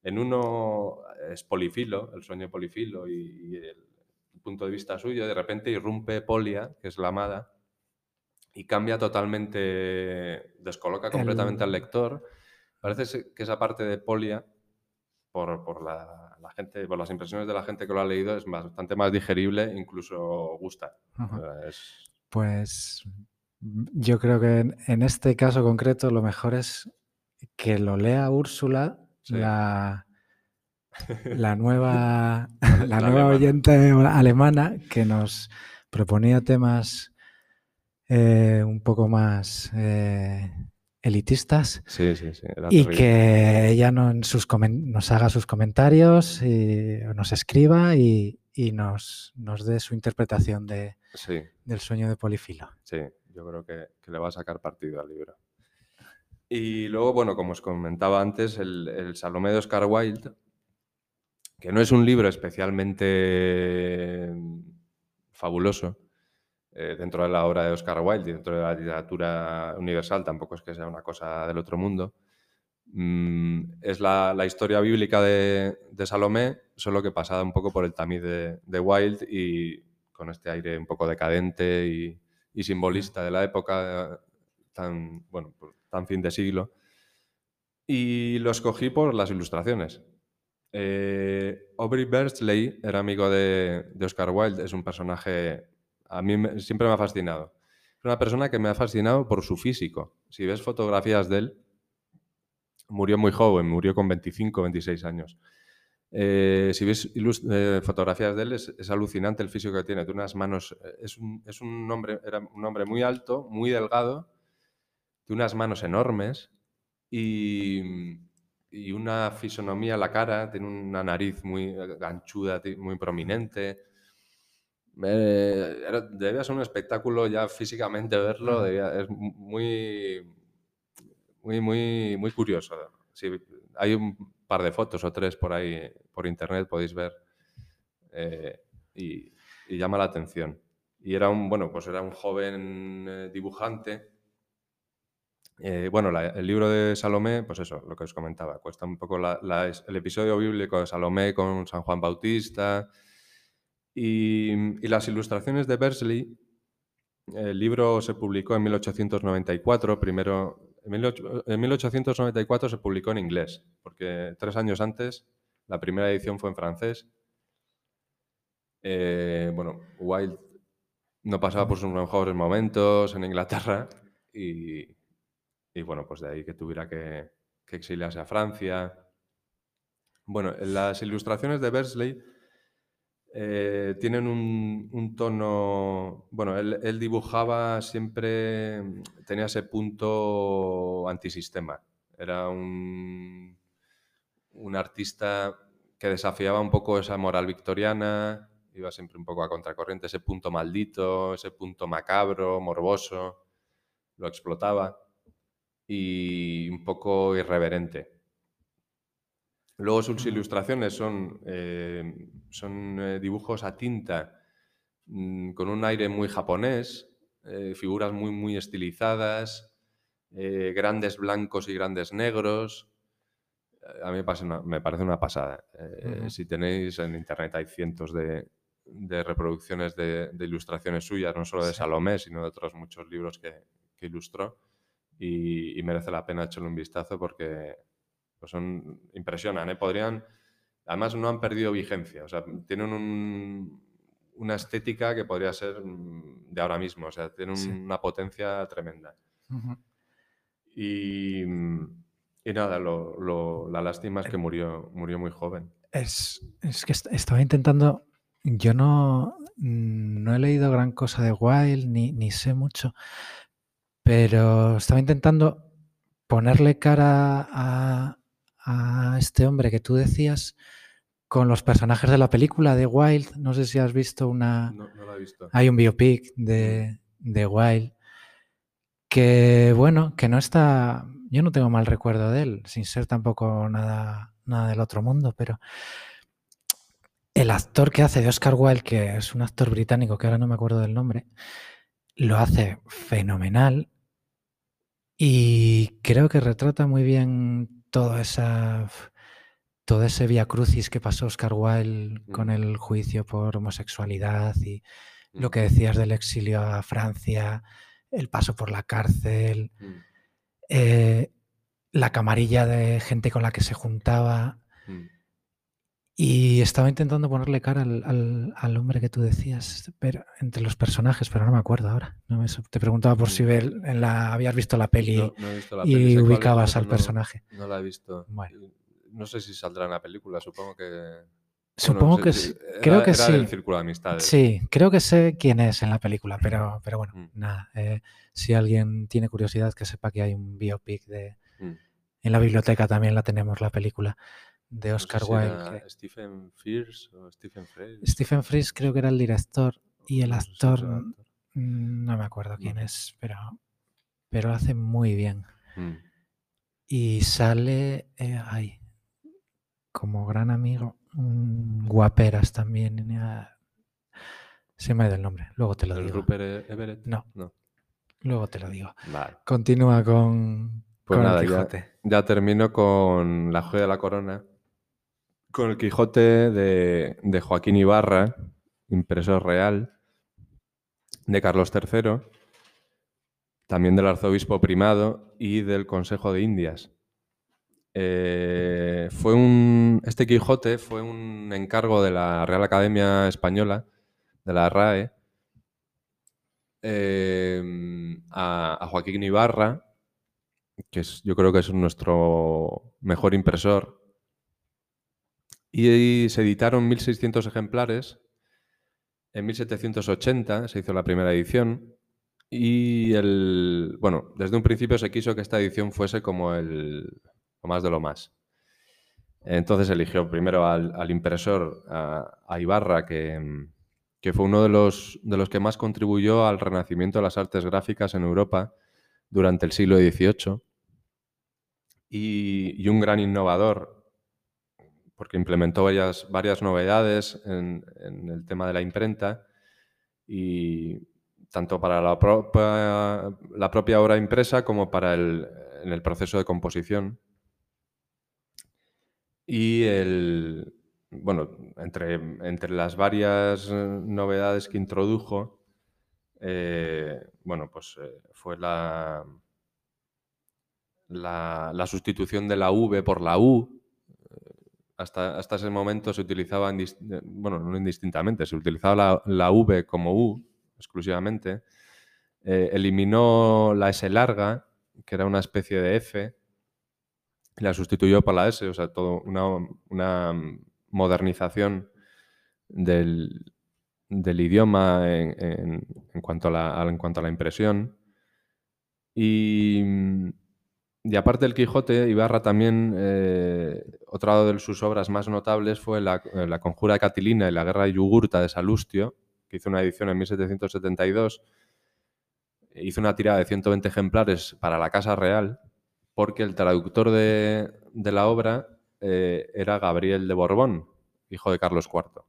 En uno es polifilo, el sueño polifilo y, y el punto de vista suyo. De repente irrumpe Polia, que es la amada, y cambia totalmente, descoloca completamente El- al lector. Parece que esa parte de Polia, por, por la, la gente, por las impresiones de la gente que lo ha leído, es bastante más digerible, incluso gusta. Es- Pues yo creo que en, en este caso concreto lo mejor es que lo lea Úrsula, Sí. la, la nueva, La la nueva oyente alemana que nos proponía temas eh, un poco más eh, elitistas sí, sí, sí. y terrible. que ella no- en sus nos haga sus comentarios y nos escriba y, y nos, nos dé su interpretación de, del sueño de Polifilo. sí, yo creo que, que le va a sacar partido al libro. Y luego, bueno, como os comentaba antes, el, el Salomé de Oscar Wilde, que no es un libro especialmente fabuloso eh, dentro de la obra de Oscar Wilde y dentro de la literatura universal, tampoco es que sea una cosa del otro mundo. Mm, es la, la historia bíblica de, de Salomé, solo que pasada un poco por el tamiz de, de Wilde y con este aire un poco decadente y, y simbolista de la época, tan, bueno, tan fin de siglo. Y lo escogí por las ilustraciones. Eh, Aubrey Beardsley era amigo de, Oscar Wilde, es un personaje, a mí siempre me ha fascinado. Es una persona que me ha fascinado por su físico. Si ves fotografías de él, murió muy joven, murió con 25, 26 años. Eh, si ves eh, fotografías de él, es, es alucinante el físico que tiene. Tiene unas manos, es un, es un hombre, era un hombre muy alto, muy delgado, de unas manos enormes y, y una fisonomía en la cara, tiene una nariz muy ganchuda, muy prominente. Eh, era- debía ser un espectáculo ya físicamente verlo, debía- es muy, muy, muy, muy curioso. Sí, hay un par de fotos o tres por ahí por internet, podéis ver, eh, y, y llama la atención. Y era un, bueno, pues era un joven eh, dibujante. Eh, bueno, el libro de Salomé, pues eso, lo que os comentaba, cuesta un poco el episodio bíblico de Salomé con San Juan Bautista y, las ilustraciones de Bersley. El libro se publicó en 1894, primero, en 18 en 1894 se publicó en inglés, porque tres años antes la primera edición fue en francés. Eh, bueno, Wilde no pasaba por sus mejores momentos en Inglaterra y, y bueno, pues de ahí que tuviera que, que exiliarse a Francia. Bueno, las ilustraciones de Bersley eh, tienen un, tono, bueno, él, él dibujaba siempre, tenía ese punto antisistema. Era un, un artista que desafiaba un poco esa moral victoriana, iba siempre un poco a contracorriente, ese punto maldito, ese punto macabro, morboso, lo explotaba y un poco irreverente. Luego sus ilustraciones son, eh, son eh, dibujos a tinta mm, con un aire muy japonés, eh, figuras muy, muy estilizadas, eh, grandes blancos y grandes negros, a mí me parece una, me parece una pasada. Eh. Si tenéis en internet hay cientos de, de reproducciones de, de ilustraciones suyas, no solo de Sí. Salomé, sino de otros muchos libros que, que ilustró. Y, y merece la pena echarle un vistazo porque pues son, impresionan. ¿eh? Podrían, además no han perdido vigencia, o sea, tienen un- una estética que podría ser mm, de ahora mismo, o sea, tienen Sí. una potencia tremenda. Ujú. Y, y nada, lo- lo- la lástima es que murió, murió muy joven. Es, es que est- estaba intentando. Yo no, no he leído gran cosa de Wilde, ni, ni sé mucho, pero estaba intentando ponerle cara a, a este hombre que tú decías con los personajes de la película de Wilde. No sé si has visto una. No, no lo he visto. Hay un biopic de, de Wilde que, bueno, que no está. Yo no tengo mal recuerdo de él, sin ser tampoco nada, nada del otro mundo, pero el actor que hace de Oscar Wilde, que es un actor británico que ahora no me acuerdo del nombre, lo hace fenomenal y creo que retrata muy bien toda esa todo ese via crucis que pasó Oscar Wilde con Mm. el juicio por homosexualidad y lo Mm, que decías del exilio a Francia, el paso por la cárcel, mm, eh, la camarilla de gente con la que se juntaba. Mm. Y estaba intentando ponerle cara al, al- al hombre que tú decías, pero entre los personajes, pero no me acuerdo ahora. No me te preguntaba por si Mm. ver- en la, habías visto la peli No, visto la y peli, ubicabas al no- personaje. No, la he visto. Bueno. No sé si saldrá en la película, supongo que... Supongo que si- sí, era- creo que era del sí. Círculo de Amistades. Sí, creo que sé quién es en la película, pero, pero bueno, Mm. nada. eh, si alguien tiene curiosidad, que sepa que hay un biopic de. Mm. En la biblioteca también la tenemos, la película de No sé Oscar si Wilde. que- Stephen Fierce o Stephen Frey. Stephen Fries creo que era el director y el No sé si actor, mm, no me acuerdo quién No. es, pero, pero lo hace muy bien. Mm. Y sale, eh, ay, como gran amigo, guaperas también. eh, Se me ha ido el nombre, luego te lo ¿El digo. Rupert E- Everett? No. No. Luego te lo digo. Vale. Continúa con, Pues con nada, el ya, ya termino con La joya de la corona. Con el Quijote de, Joaquín Ibarra, impresor real, de Carlos III, también del arzobispo primado y del Consejo de Indias. Eh, fue un, este Quijote fue un encargo de la Real Academia Española, de la RAE, eh, a, a Joaquín Ibarra, que es, yo creo que es nuestro mejor impresor. Y se editaron 1.600 ejemplares. En 1780 se hizo la primera edición. Y el, bueno, desde un principio se quiso que esta edición fuese como el, lo más de lo más. Entonces eligió primero al, impresor, a, Ibarra, que, fue uno de los, de los que más contribuyó al renacimiento de las artes gráficas en Europa durante el siglo XVIII y un gran innovador, porque implementó varias, novedades en, el tema de la imprenta y tanto para la propia, la propia obra impresa como para el, en el proceso de composición. Y el, bueno, entre, entre las varias eh, novedades que introdujo, eh, bueno, pues eh, fue la, la, la sustitución de la V por la U. Hasta, hasta ese momento se utilizaba, eh, bueno, no indistintamente, se utilizaba la, la V como U exclusivamente. Eh, eliminó la S larga, que era una especie de F, y la sustituyó por la S, o sea, todo una, una modernización del, del idioma en, en- en cuanto a la, en cuanto a la impresión. Y, y aparte del Quijote, Ibarra también, eh, otra de sus obras más notables fue la, eh, Conjura de Catilina y la Guerra de Yugurta de Salustio, que hizo una edición en 1772. Hizo una tirada de 120 ejemplares para la Casa Real, porque el traductor de, de la obra eh, era Gabriel de Borbón, hijo de Carlos IV,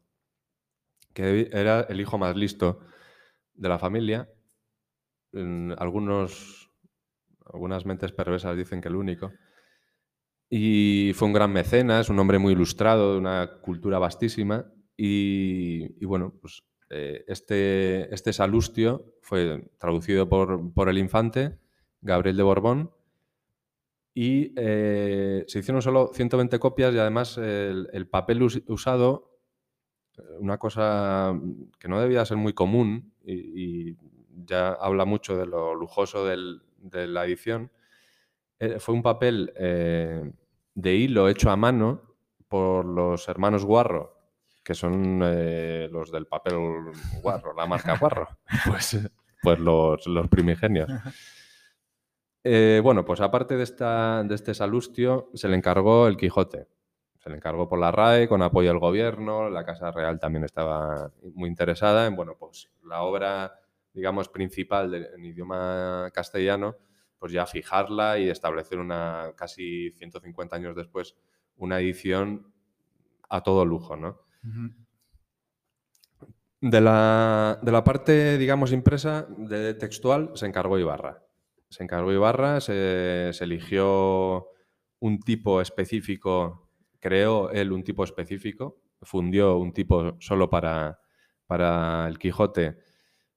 que era el hijo más listo de la familia. En algunos, algunas mentes perversas dicen que el único. y fue un gran mecenas, un hombre muy ilustrado, de una cultura vastísima. Y, bueno, pues eh, este, este Salustio fue traducido por, por, el infante Gabriel de Borbón y eh, se hicieron solo 120 copias y además el, papel usado, una cosa que no debía ser muy común y, ya habla mucho de lo lujoso de la edición, eh, fue un papel de hilo hecho a mano por los hermanos Guarro, que son eh, los del papel Guarro, la marca Guarro, pues, pues los, primigenios. Eh, bueno, pues aparte de, esta, de este salustio, se le encargó el Quijote. Se le encargó por la RAE, con apoyo del gobierno, la Casa Real también estaba muy interesada en, bueno, pues la obra, digamos, principal en idioma castellano, pues ya fijarla y establecer una, casi 150 años después, una edición a todo lujo, ¿no? de, la, de, la, parte, digamos, impresa, de textual, se encargó Ibarra. Se encargó Ibarra, se, eligió un tipo específico, creó él un tipo específico, fundió un tipo solo para, para el Quijote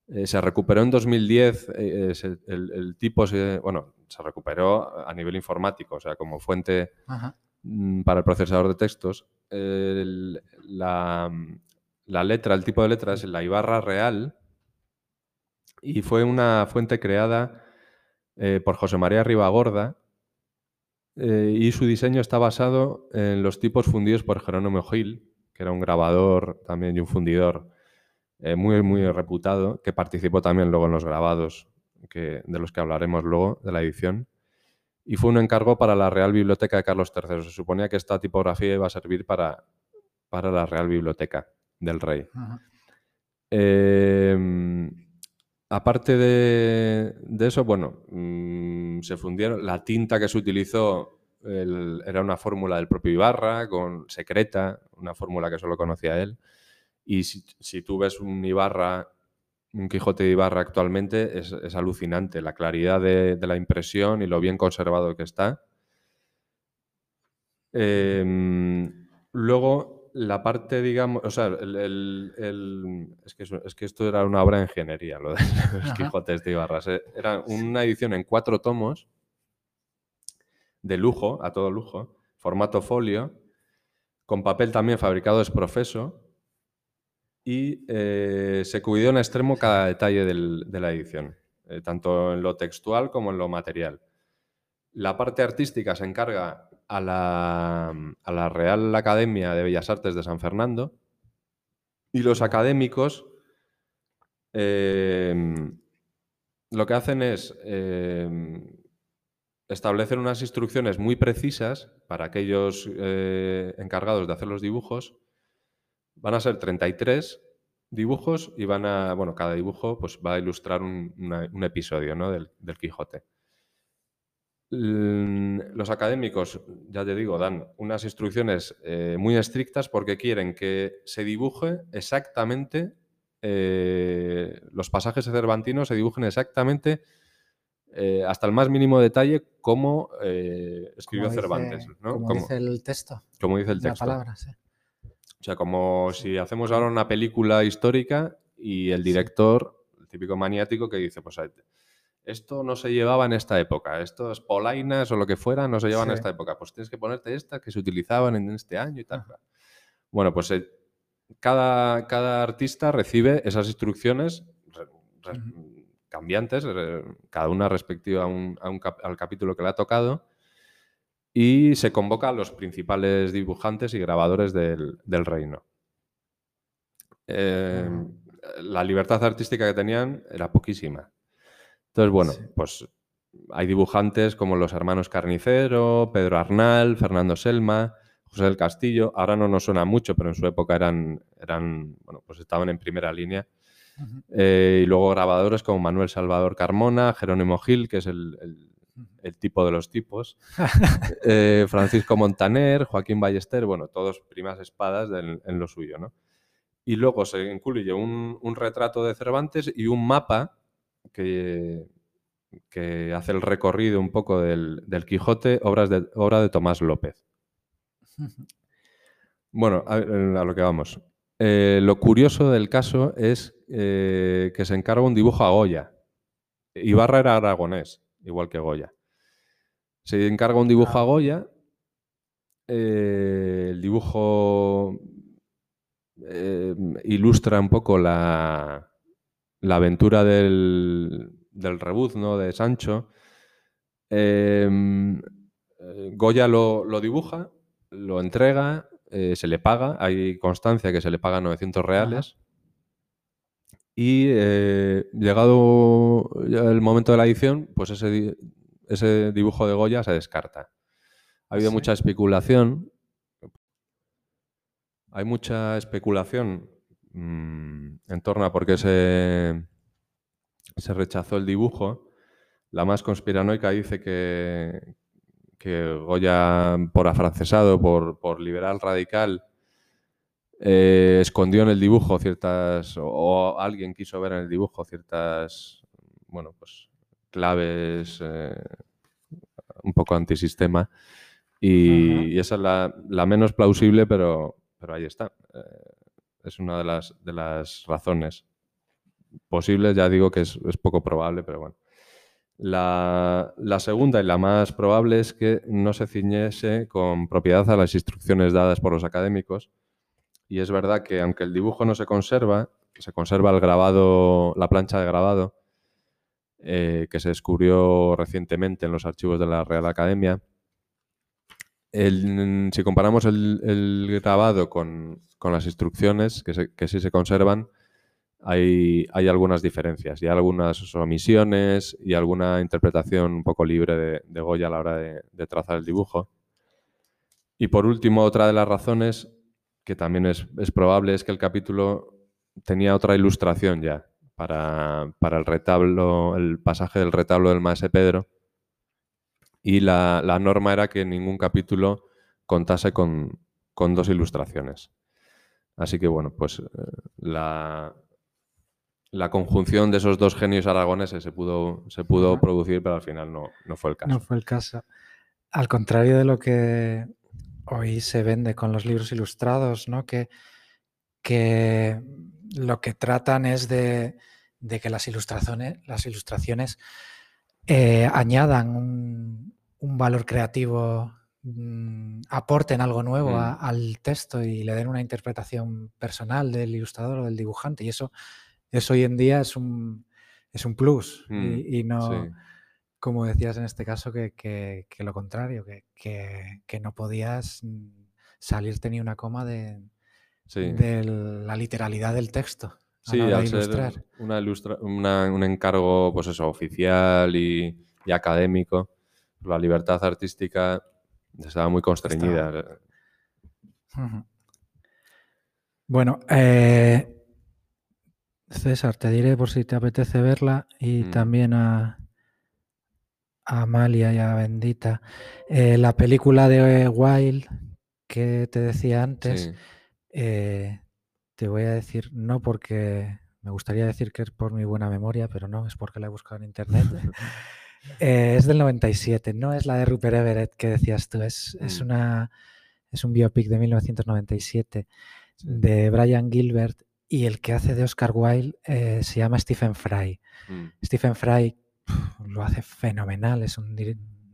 eh, se recuperó en 2010, eh, el, tipo, se, bueno, se recuperó a nivel informático, o sea, como fuente mm, para el procesador de textos. la, letra, el tipo de letra es la Ibarra Real y fue una fuente creada eh, por José María Ribagorda y su diseño está basado en los tipos fundidos por Jerónimo Gil, que era un grabador también y un fundidor eh, muy, muy reputado, que participó también luego en los grabados, que, de los que hablaremos luego, de la edición. Y fue un encargo para la Real Biblioteca de Carlos III. Se suponía que esta tipografía iba a servir para, para la Real Biblioteca del Rey. Em, aparte de, eso, bueno, mm, se fundieron. La tinta que se utilizó era una fórmula del propio Ibarra, con secreta, una fórmula que solo conocía él. Y si, tú ves un Ibarra, un Quijote de Ibarra actualmente, es, alucinante la claridad de, la impresión y lo bien conservado que está. Em, luego, la parte, digamos, o sea, es, que, esto era una obra de ingeniería, lo de los Quijotes de Ibarra. Era una edición en cuatro tomos, de lujo, a todo lujo, formato folio, con papel también fabricado es profeso, y eh, se cuidó en extremo cada detalle de la edición, eh, tanto en lo textual como en lo material. La parte artística se encarga a la, Real Academia de Bellas Artes de San Fernando y los académicos em, lo que hacen es em, establecer unas instrucciones muy precisas para aquellos eh, encargados de hacer los dibujos Van a ser 33 dibujos y van a, bueno, cada dibujo pues, va a ilustrar un, episodio ¿no? del, Quijote. Los académicos, ya te digo, dan unas instrucciones eh, muy estrictas porque quieren que se dibuje exactamente, eh, los pasajes cervantinos se dibujen exactamente eh, hasta el más mínimo detalle como escribió Cervantes. Como, dice el texto. Como dice el texto. La palabra, sí. O sea, como si hacemos ahora una película histórica y el director, el típico maniático que dice, pues esto no se llevaba en esta época, estos polainas o lo que fuera no se llevaban en esta época, pues tienes que ponerte estas que se utilizaban en este año y tal. Bueno, pues eh, cada, cada, artista recibe esas instrucciones cambiantes, cada una respectiva al capítulo que le ha tocado y se convoca a los principales dibujantes y grabadores del, reino. Em, la libertad artística que tenían era poquísima. Entonces, bueno, pues hay dibujantes como los hermanos Carnicero, Pedro Arnal, Fernando Selma, José del Castillo. Ahora no nos suena mucho, pero en su época eran, eran bueno, pues estaban en primera línea. Eh, y luego grabadores como Manuel Salvador Carmona, Jerónimo Gil, que es el el tipo de los tipos, eh, Francisco Montaner, Joaquín Ballester, bueno, todos primas espadas en lo suyo, ¿no? Y luego se incluye un, retrato de Cervantes y un mapa que, que hace el recorrido un poco del, Quijote, obras de, obra de Tomás López. Bueno, a, lo que vamos. Eh, lo curioso del caso es eh, que se encarga un dibujo a Goya. Ibarra era aragonés, igual que Goya. Se encarga un dibujo a. Goya. Eh, el dibujo ilustra un poco la, la aventura del, del rebuzno de Sancho. Em, eh, Goya lo, dibuja, lo entrega, eh, se le paga, hay constancia que se le paga 900 reales. Y eh, llegado el momento de la edición, pues ese, ese dibujo de Goya se descarta. Ha habido mucha especulación. Hay mucha especulación mm, en torno a por qué se, se rechazó el dibujo. La más conspiranoica dice que, que Goya, por afrancesado, por, por liberal radical, eh, escondió en el dibujo ciertas, o, alguien quiso ver en el dibujo ciertas, bueno, pues claves eh, un poco antisistema. Y, esa es la, menos plausible, pero, pero ahí está. Eh, es una de las, de las razones posibles, ya digo que es, poco probable, pero bueno. La, segunda y la más probable es que no se ciñese con propiedad a las instrucciones dadas por los académicos. Y es verdad que aunque el dibujo no se conserva, se conserva el grabado, la plancha de grabado, eh, que se descubrió recientemente en los archivos de la Real Academia. si comparamos el, grabado con, las instrucciones que, que sí se conservan, hay, algunas diferencias y algunas omisiones y alguna interpretación un poco libre de, Goya a la hora de, trazar el dibujo. Y por último, otra de las razones que también es, probable es que el capítulo tenía otra ilustración ya para, el retablo, el pasaje del retablo del Maese Pedro. Y la, norma era que ningún capítulo contase con, dos ilustraciones. Así que bueno, pues eh, la, la conjunción de esos dos genios aragoneses se pudo, se pudo producir, pero al final no, fue el caso. No fue el caso. Al contrario de lo que hoy se vende con los libros ilustrados, ¿no? Que, que lo que tratan es de, que las ilustraciones, las ilustraciones eh, añadan un, valor creativo, mm, aporten algo nuevo mm. al texto y le den una interpretación personal del ilustrador o del dibujante. Y eso eso hoy en día es un, es un plus y, mm, no, como decías en este caso, que, lo contrario, que, no podías salirte ni una coma de, la literalidad del texto. Sí, al ser una un encargo pues eso, oficial y, académico, la libertad artística estaba muy constreñida. Bueno, eh, César, te diré por si te apetece verla y mm. también a, Amalia y a Bendita. Eh, la película de Wild que te decía antes, eh, te voy a decir no porque me gustaría decir que es por mi buena memoria, pero no, es porque la he buscado en internet. Eh, es del 97, no es la de Rupert Everett que decías tú, es, es, mm. una, es un biopic de 1997 de Brian Gilbert y el que hace de Oscar Wilde se llama Stephen Fry. Mm. Stephen Fry lo hace fenomenal, es un,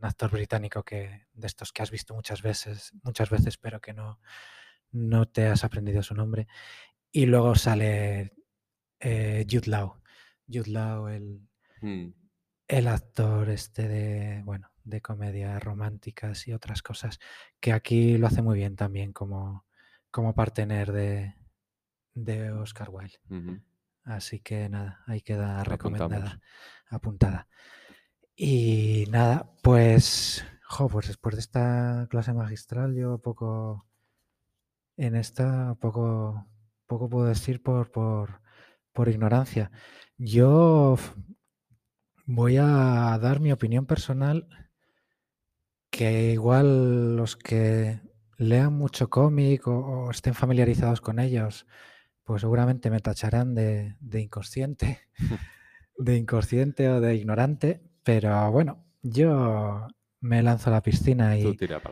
actor británico que de estos que has visto muchas veces, muchas veces, pero que no, no te has aprendido su nombre. Y luego sale eh, Jude Law. Jude Law, el, mm. el actor este de, bueno, de comedias románticas y otras cosas, que aquí lo hace muy bien también como, como partener de, de Oscar Wilde. Así que nada, ahí queda recomendada, apuntada. Y nada, pues, jo, pues después de esta clase magistral, yo poco en esta poco, poco puedo decir por, por, por ignorancia. Yo voy a dar mi opinión personal, que igual los que lean mucho cómic o estén familiarizados con ellos, pues seguramente me tacharán de, inconsciente, de inconsciente o de ignorante, pero bueno, yo me lanzo a la piscina y, tira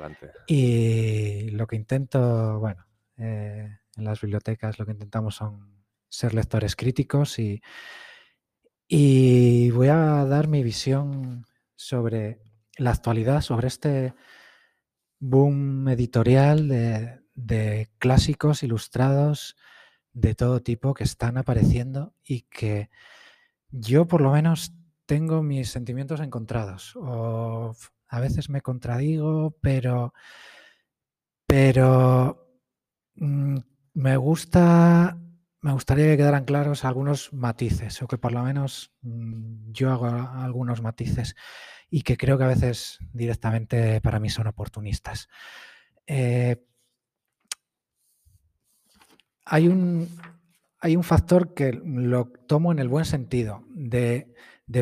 y lo que intento, bueno, eh, en las bibliotecas lo que intentamos son ser lectores críticos y, y voy a dar mi visión sobre la actualidad, sobre este boom editorial de, de clásicos ilustrados de todo tipo que están apareciendo y que yo por lo menos tengo mis sentimientos encontrados. A veces me contradigo, pero, pero mm, me gusta, me gustaría que quedaran claros algunos matices, o que por lo menos mm, yo hago algunos matices y que creo que a veces directamente para mí son oportunistas. Eh, hay un, hay un factor que lo tomo en el buen sentido de,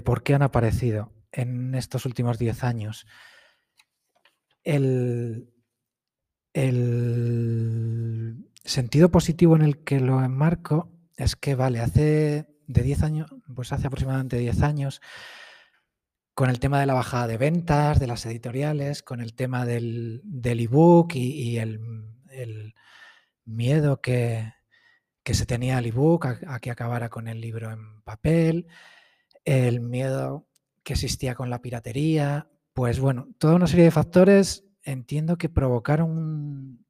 por qué han aparecido en estos últimos 10 años. El, sentido positivo en el que lo enmarco es que, vale, hace de 10 años, pues hace aproximadamente 10 años, con el tema de la bajada de ventas, de las editoriales, con el tema del, ebook y, el, miedo que, que se tenía al ebook, a, que acabara con el libro en papel, el miedo que existía con la piratería, pues bueno, toda una serie de factores entiendo que provocaron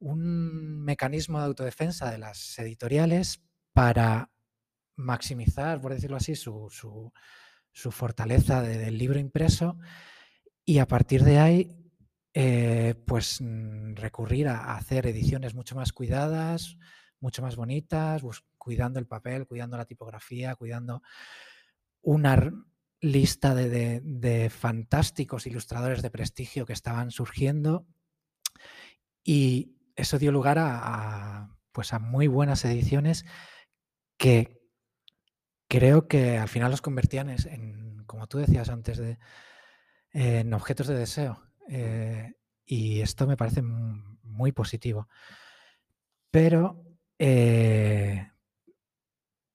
un, mecanismo de autodefensa de las editoriales para maximizar, por decirlo así, su, fortaleza del libro impreso y a partir de ahí, eh, pues mm, recurrir a hacer ediciones mucho más cuidadas, mucho más bonitas, cuidando el papel, cuidando la tipografía, cuidando una lista de, fantásticos ilustradores de prestigio que estaban surgiendo y eso dio lugar a, pues a muy buenas ediciones que creo que al final los convertían en, como tú decías antes, de, en objetos de deseo. Eh, y esto me parece muy positivo. Pero eh,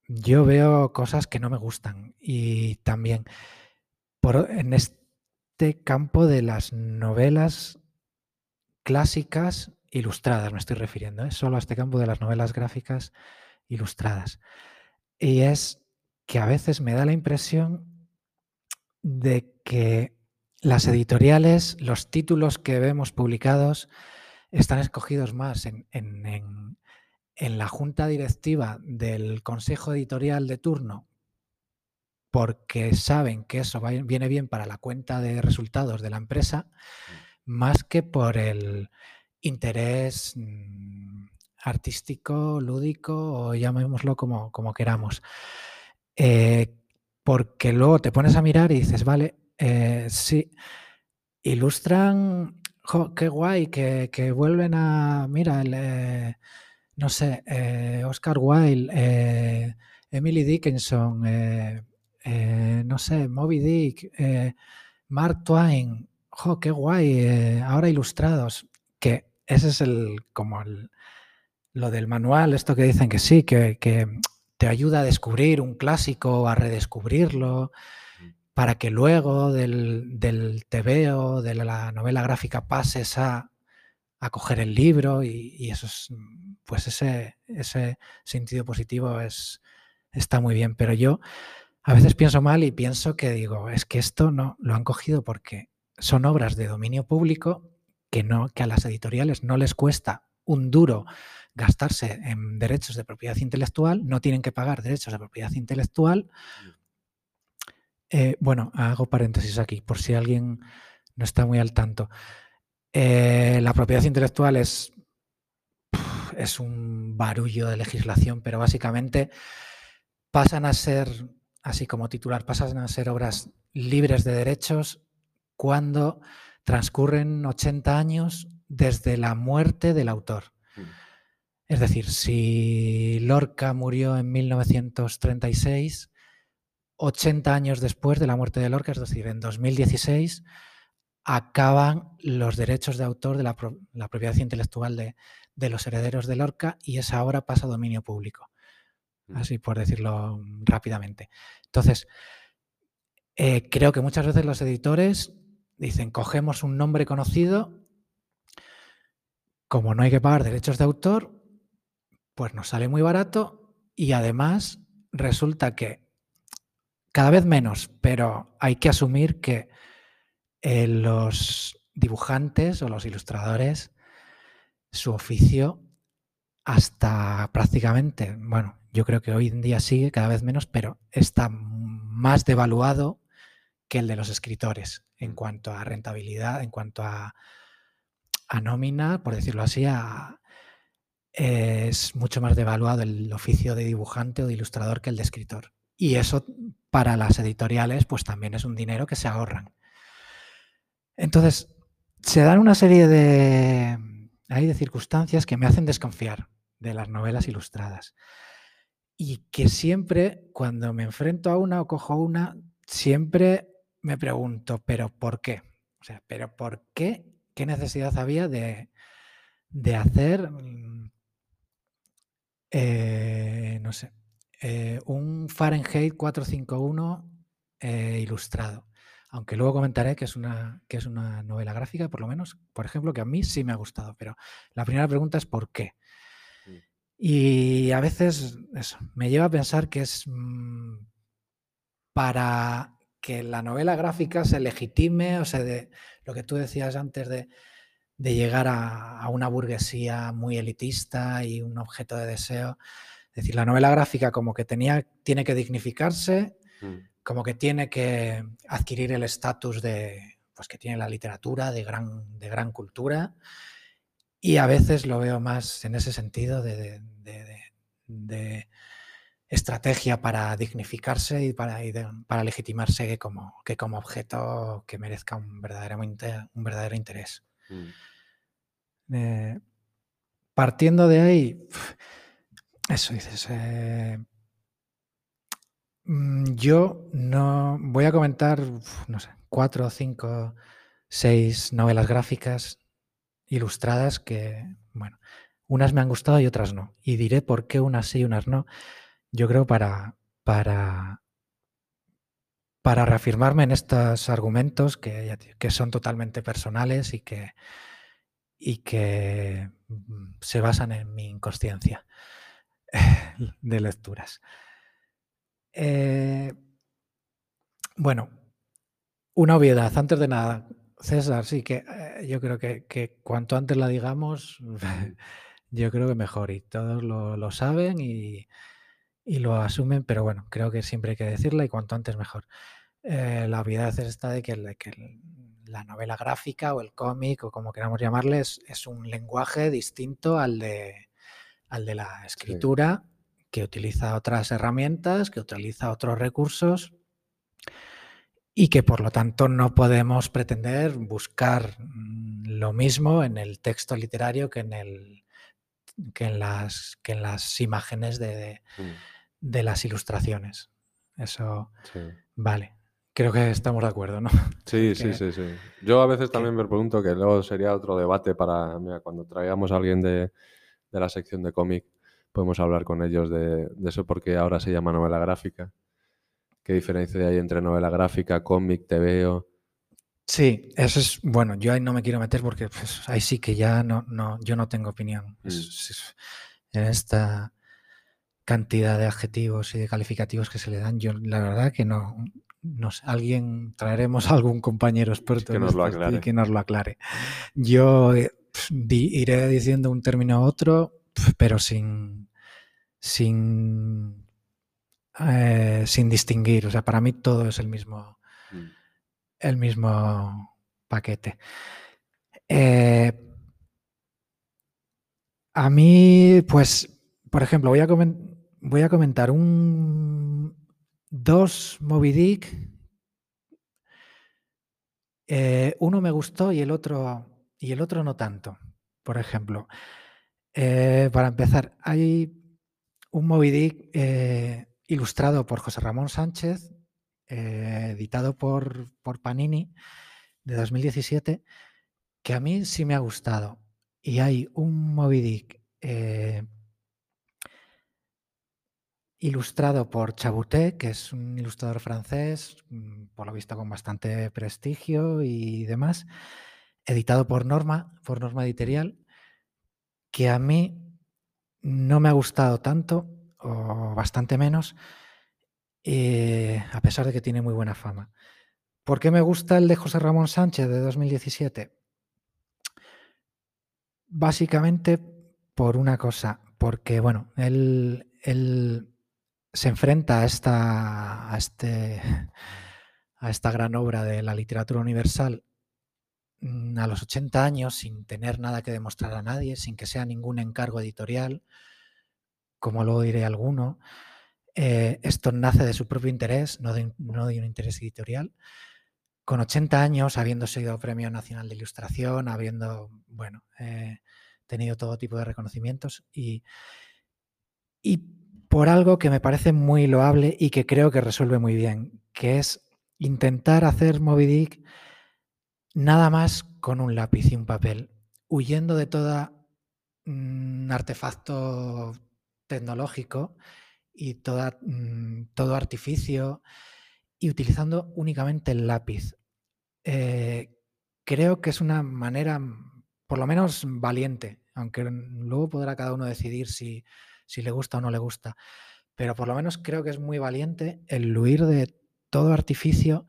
yo veo cosas que no me gustan y también por, en este campo de las novelas clásicas ilustradas, me estoy refiriendo, ¿eh? solo a este campo de las novelas gráficas ilustradas. Y es que a veces me da la impresión de que las editoriales, los títulos que vemos publicados, están escogidos más en, en la junta directiva del consejo editorial de turno porque saben que eso viene bien para la cuenta de resultados de la empresa, mm. más que por el interés mm, artístico, lúdico o llamémoslo como, como queramos. Eh, porque luego te pones a mirar y dices, vale, eh, sí, ilustran, qué guay, que, vuelven a, mira, el, eh, no sé, eh, Oscar Wilde, Emily Dickinson, no sé, Moby Dick, Mark Twain, ¡jo, qué guay! ahora ilustrados, que ese es el, como lo del manual, esto que dicen que sí, que, te ayuda a descubrir un clásico, a redescubrirlo. Para que luego del, del tebeo, de la novela gráfica, pases a, a coger el libro y, eso es pues ese, ese sentido positivo es, está muy bien. Pero yo a veces pienso mal y pienso que digo, es que esto no lo han cogido porque son obras de dominio público que, no, que a las editoriales no les cuesta un duro gastarse en derechos de propiedad intelectual, no tienen que pagar derechos de propiedad intelectual. Eh, bueno, hago paréntesis aquí, por si alguien no está muy al tanto. Eh, la propiedad intelectual es es un barullo de legislación, pero básicamente pasan a ser, así como titular, pasan a ser obras libres de derechos cuando transcurren 80 años desde la muerte del autor. Mm. Es decir, si Lorca murió en 1936, 80 años después de la muerte de Lorca, es decir, en 2016, acaban los derechos de autor de la, la propiedad intelectual de, de los herederos de Lorca y esa obra pasa a dominio público. Así por decirlo rápidamente. Entonces, eh, creo que muchas veces los editores dicen, cogemos un nombre conocido, como no hay que pagar derechos de autor, pues nos sale muy barato y además resulta que cada vez menos, pero hay que asumir que eh, los dibujantes o los ilustradores, su oficio hasta prácticamente, bueno, yo creo que hoy en día sigue cada vez menos, pero está más devaluado que el de los escritores en mm. cuanto a rentabilidad, en cuanto a, a nómina, por decirlo así, es mucho más devaluado el oficio de dibujante o de ilustrador que el de escritor. Y eso para las editoriales pues también es un dinero que se ahorran. Entonces, se dan una serie de, hay de circunstancias que me hacen desconfiar de las novelas ilustradas. Y que siempre, cuando me enfrento a una o cojo una, siempre me pregunto, ¿pero por qué? O sea, ¿pero por qué? ¿Qué necesidad había de, hacer, mm, eh, no sé, eh, un Fahrenheit 451 eh, ilustrado? Aunque luego comentaré que es, una, que es una novela gráfica, por lo menos, por ejemplo, que a mí sí me ha gustado. Pero la primera pregunta es ¿por qué? Mm. Y a veces eso, me lleva a pensar que es mm, para que la novela gráfica se legitime, o sea, de lo que tú decías antes de, llegar a, una burguesía muy elitista y un objeto de deseo. Es decir, la novela gráfica como que tenía, tiene que dignificarse, mm como que tiene que adquirir el estatus de, pues que tiene la literatura de gran, de gran cultura. Y a veces lo veo más en ese sentido de, estrategia para dignificarse y para, para legitimarse que como, que como objeto que merezca un verdadero, un verdadero interés. Mm. Eh, partiendo de ahí, eso dices, eh, Mm, yo no voy a comentar, no sé, cuatro, cinco, seis novelas gráficas ilustradas que, bueno, unas me han gustado y otras no. Y diré por qué unas sí y unas no. Yo creo para, para, para reafirmarme en estos argumentos que, que son totalmente personales y que, y que mm, se basan en mi inconsciencia de lecturas. Eh, bueno, una obviedad, antes de nada, César, sí que eh, yo creo que, cuanto antes la digamos, yo creo que mejor y todos lo, saben y, lo asumen, pero bueno, creo que siempre hay que decirla y cuanto antes mejor. Eh, la obviedad es esta de que, la novela gráfica o el cómic o como queramos llamarles es un lenguaje distinto al de, al de la escritura que utiliza otras herramientas, que utiliza otros recursos y que por lo tanto no podemos pretender buscar mm, lo mismo en el texto literario que en, el, que en, las, que en las imágenes de, mm. las ilustraciones. Eso vale. Creo que estamos de acuerdo, ¿no? Sí, sí, sí, sí. Yo a veces también me pregunto que luego sería otro debate para cuando traigamos a alguien de, de la sección de cómic podemos hablar con ellos de, eso porque ahora se llama novela gráfica. ¿Qué diferencia hay entre novela gráfica, cómic, TVO? Sí, eso es, bueno, yo ahí no me quiero meter porque pues, ahí sí que ya no, no, yo no tengo opinión. Mm. en esta cantidad de adjetivos y de calificativos que se le dan, yo la verdad que no, alguien traeremos a algún compañero experto que nos lo aclare. Y que nos lo aclare. Yo iré diciendo un término u otro, pero sin, sin, eh, sin distinguir. O sea, para mí todo es el mismo, mm. el mismo paquete. Eh, a mí, pues, por ejemplo, voy a, voy a comentar un dos Moby Dick. Eh, uno me gustó y el otro y el otro no tanto. Por ejemplo, eh, para empezar, hay un Moby Dick eh, ilustrado por José Ramón Sánchez, eh, editado por, por, Panini de 2017, que a mí sí me ha gustado. Y hay un Moby Dick ilustrado por Chabuté, que es un ilustrador francés, mm, por lo visto con bastante prestigio y demás, editado por Norma, por Norma Editorial, que a mí no me ha gustado tanto, o bastante menos, eh, a pesar de que tiene muy buena fama. ¿Por qué me gusta el de José Ramón Sánchez de 2017? Básicamente por una cosa, porque bueno, él, se enfrenta a esta, a, este, a esta gran obra de la literatura universal a los 80 años sin tener nada que demostrar a nadie, sin que sea ningún encargo editorial, como luego diré alguno. Eh, esto nace de su propio interés, no de, no de, un interés editorial. Con 80 años, habiendo sido Premio Nacional de Ilustración, habiendo, bueno, eh, tenido todo tipo de reconocimientos y, y por algo que me parece muy loable y que creo que resuelve muy bien, que es intentar hacer Moby Dick nada más con un lápiz y un papel, huyendo de todo mm, artefacto tecnológico y toda, mm, todo artificio y utilizando únicamente el lápiz. Eh, creo que es una manera, por lo menos valiente, aunque luego podrá cada uno decidir si, si le gusta o no le gusta, pero por lo menos creo que es muy valiente el huir de todo artificio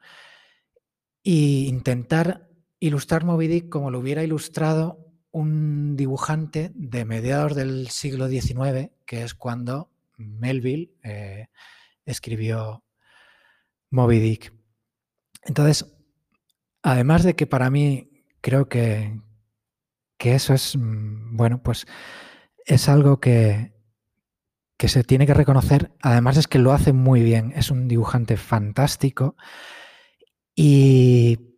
e intentar ilustrar Moby Dick como lo hubiera ilustrado un dibujante de mediados del siglo XIX, que es cuando Melville eh, escribió Moby Dick. Entonces, además de que para mí creo que, que eso es, mm, bueno, pues es algo que, que se tiene que reconocer. Además es que lo hace muy bien. Es un dibujante fantástico. Y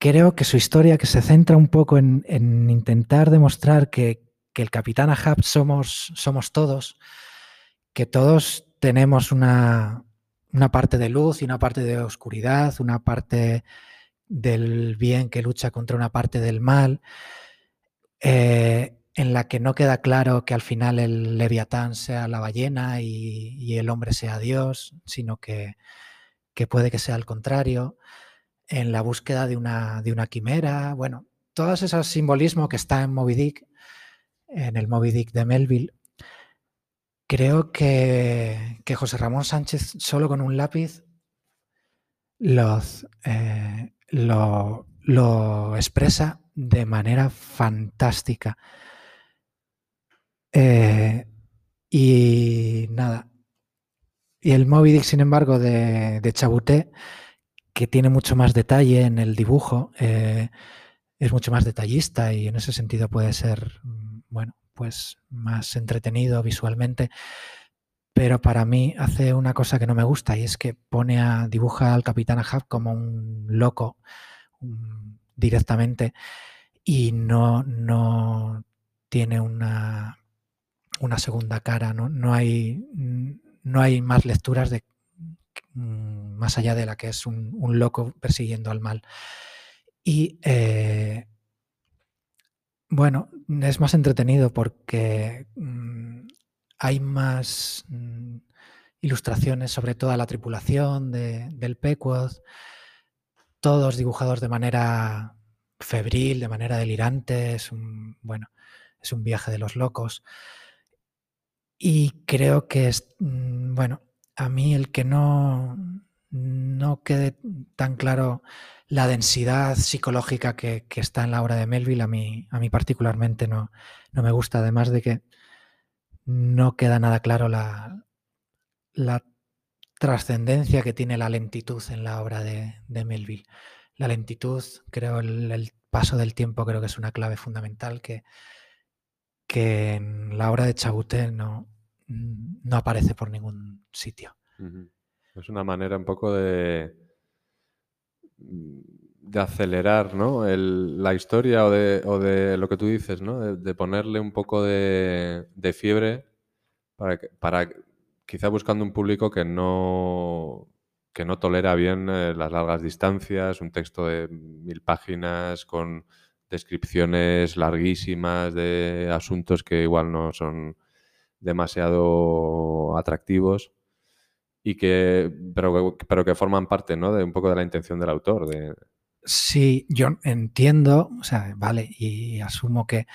creo que su historia, que se centra un poco en, intentar demostrar que, el Capitán Ahab somos, somos todos, que todos tenemos una, una parte de luz y una parte de oscuridad, una parte del bien que lucha contra una parte del mal, eh, en la que no queda claro que al final el leviatán sea la ballena y, el hombre sea Dios, sino que, que, puede que sea al contrario, en la búsqueda de una, de una quimera, bueno, todos esos simbolismos que está en Moby Dick, en el Moby Dick de Melville, Creo que, José Ramón Sánchez solo con un lápiz los, eh, lo, expresa de manera fantástica. Eh, y nada. Y el Moby Dick, sin embargo, de, de, Chabuté, que tiene mucho más detalle en el dibujo, eh, es mucho más detallista y en ese sentido puede ser, mm, bueno, pues más entretenido visualmente, pero para mí hace una cosa que no me gusta y es que pone a dibuja al Capitán Ahab como un loco directamente y no, no tiene una, una segunda cara, ¿no? No, hay, no hay más lecturas de más allá de la que es un, loco persiguiendo al mal. Y eh, bueno, es más entretenido porque mm, hay más mm, ilustraciones sobre toda la tripulación del Pequod, todos dibujados de manera febril, de manera delirante, es un, bueno, es un viaje de los locos. Y creo que es, mm, bueno, a mí el que no, no quede tan claro la densidad psicológica que, está en la obra de Melville a mí, a mí particularmente no, no me gusta, además de que no queda nada claro la, la trascendencia que tiene la lentitud en la obra de, Melville. La lentitud, creo, el, paso del tiempo creo que es una clave fundamental que, que en la obra de Chabuté no, no aparece por ningún sitio. Es una manera un poco de, de acelerar ¿no? la historia o de, o de, lo que tú dices, ¿no? de, ponerle un poco de, fiebre para, para quizá buscando un público que no, que no tolera bien eh, las largas distancias, un texto de mil páginas con descripciones larguísimas de asuntos que igual no son demasiado atractivos y que pero, pero que forman parte ¿no? de un poco de la intención del autor. De... Sí, yo entiendo, o sea, vale, y asumo que,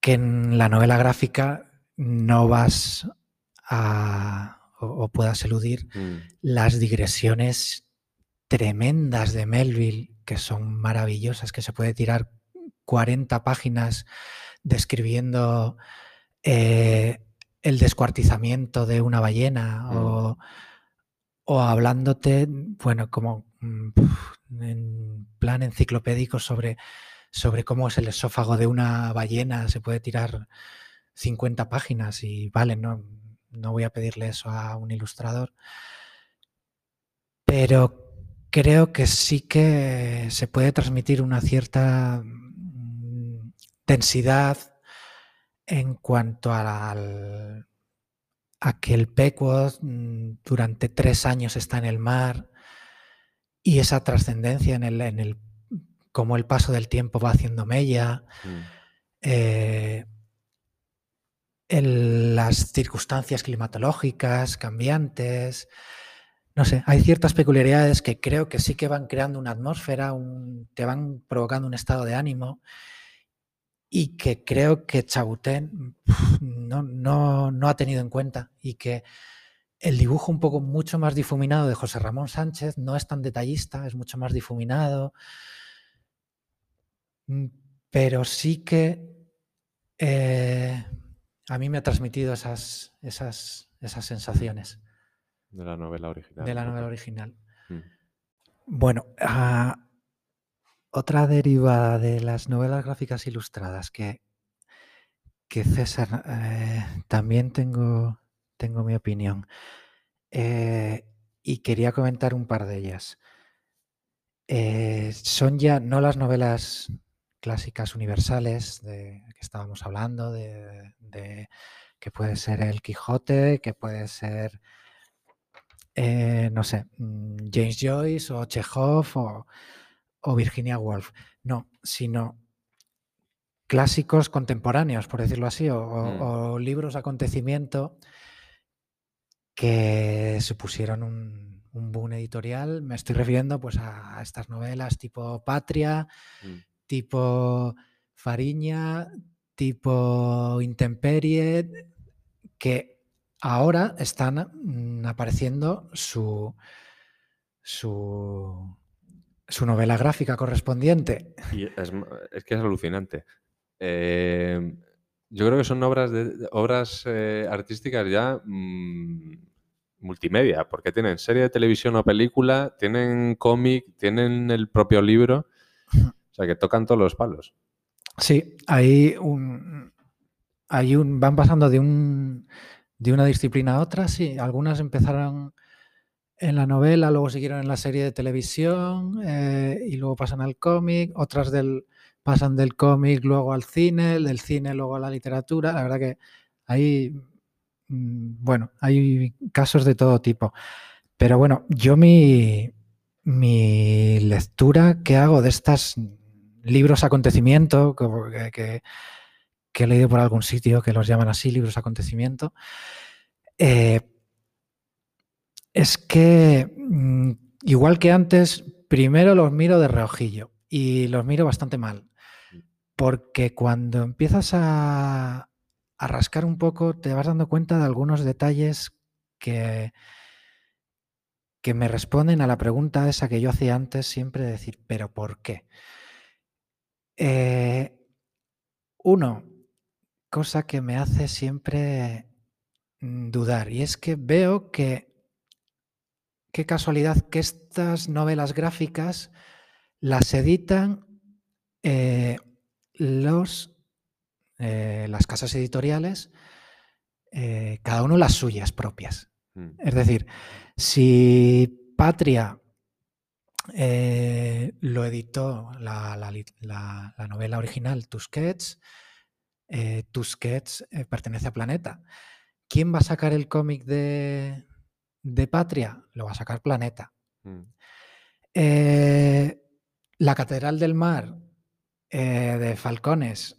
que en la novela gráfica no vas a o, puedas eludir mm. las digresiones tremendas de Melville, que son maravillosas, que se puede tirar 40 páginas describiendo eh, el descuartizamiento de una ballena mm. o, o, hablándote, bueno, como mm, en plan enciclopédico sobre, sobre cómo es el esófago de una ballena, se puede tirar 50 páginas y vale, no, no voy a pedirle eso a un ilustrador, pero creo que sí que se puede transmitir una cierta mm, densidad en cuanto a, a que el Pequod mm, durante tres años está en el mar y esa trascendencia en el, en el cómo el paso del tiempo va haciendo mella. Mm. Eh, las circunstancias climatológicas cambiantes. No sé, hay ciertas peculiaridades que creo que sí que van creando una atmósfera, un, te van provocando un estado de ánimo y que creo que Chabutén no, no, no ha tenido en cuenta y que el dibujo un poco mucho más difuminado de José Ramón Sánchez no es tan detallista, es mucho más difuminado, mm, pero sí que eh, a mí me ha transmitido esas, esas, esas sensaciones. De la novela original. De la novela original. Mm. Bueno, ah, otra derivada de las novelas gráficas ilustradas que, que César, eh, también tengo, tengo mi opinión. Eh, y quería comentar un par de ellas. Eh, son ya no las novelas clásicas universales de que estábamos hablando, de, que puede ser el Quijote, que puede ser, no sé, mm, James Joyce o Chekhov o, Virginia Woolf. No, sino clásicos contemporáneos, por decirlo así, o, mm. libros acontecimiento que supusieron un, un, boom editorial. Me estoy refiriendo pues, a, estas novelas tipo Patria, mm tipo Fariña, tipo Intemperie, que ahora están mm, apareciendo su, su, novela gráfica correspondiente. es, que es alucinante. Eh, yo creo que son obras, de, obras eh, artísticas ya mm, multimedia, porque tienen serie de televisión o película, tienen cómic, tienen el propio libro que tocan todos los palos. Sí, hay un, hay un, van pasando de, un, de una disciplina a otra, sí. Algunas empezaron en la novela, luego siguieron en la serie de televisión eh, y luego pasan al cómic, otras del, pasan del cómic luego al cine, del cine luego a la literatura. La verdad que hay, mm, bueno, hay casos de todo tipo. Pero bueno, yo mi, mi lectura que hago de estas libros acontecimiento, que, he leído por algún sitio que los llaman así, libros acontecimiento, eh, es que, mm, igual que antes, primero los miro de reojillo y los miro bastante mal, porque cuando empiezas a, a rascar un poco te vas dando cuenta de algunos detalles que, que me responden a la pregunta esa que yo hacía antes siempre de decir, pero ¿por qué? Eh, uno, cosa que me hace siempre mm, dudar, y es que veo que, qué casualidad que estas novelas gráficas las editan eh, los, eh, las casas editoriales, cada uno las suyas propias. Mm. Es decir, si Patria eh, lo editó la, novela original Tusquets. Eh, Tusquets eh, pertenece a Planeta. ¿Quién va a sacar el cómic de, Patria? Lo va a sacar Planeta. Mm. la Catedral del Mar de Falcones,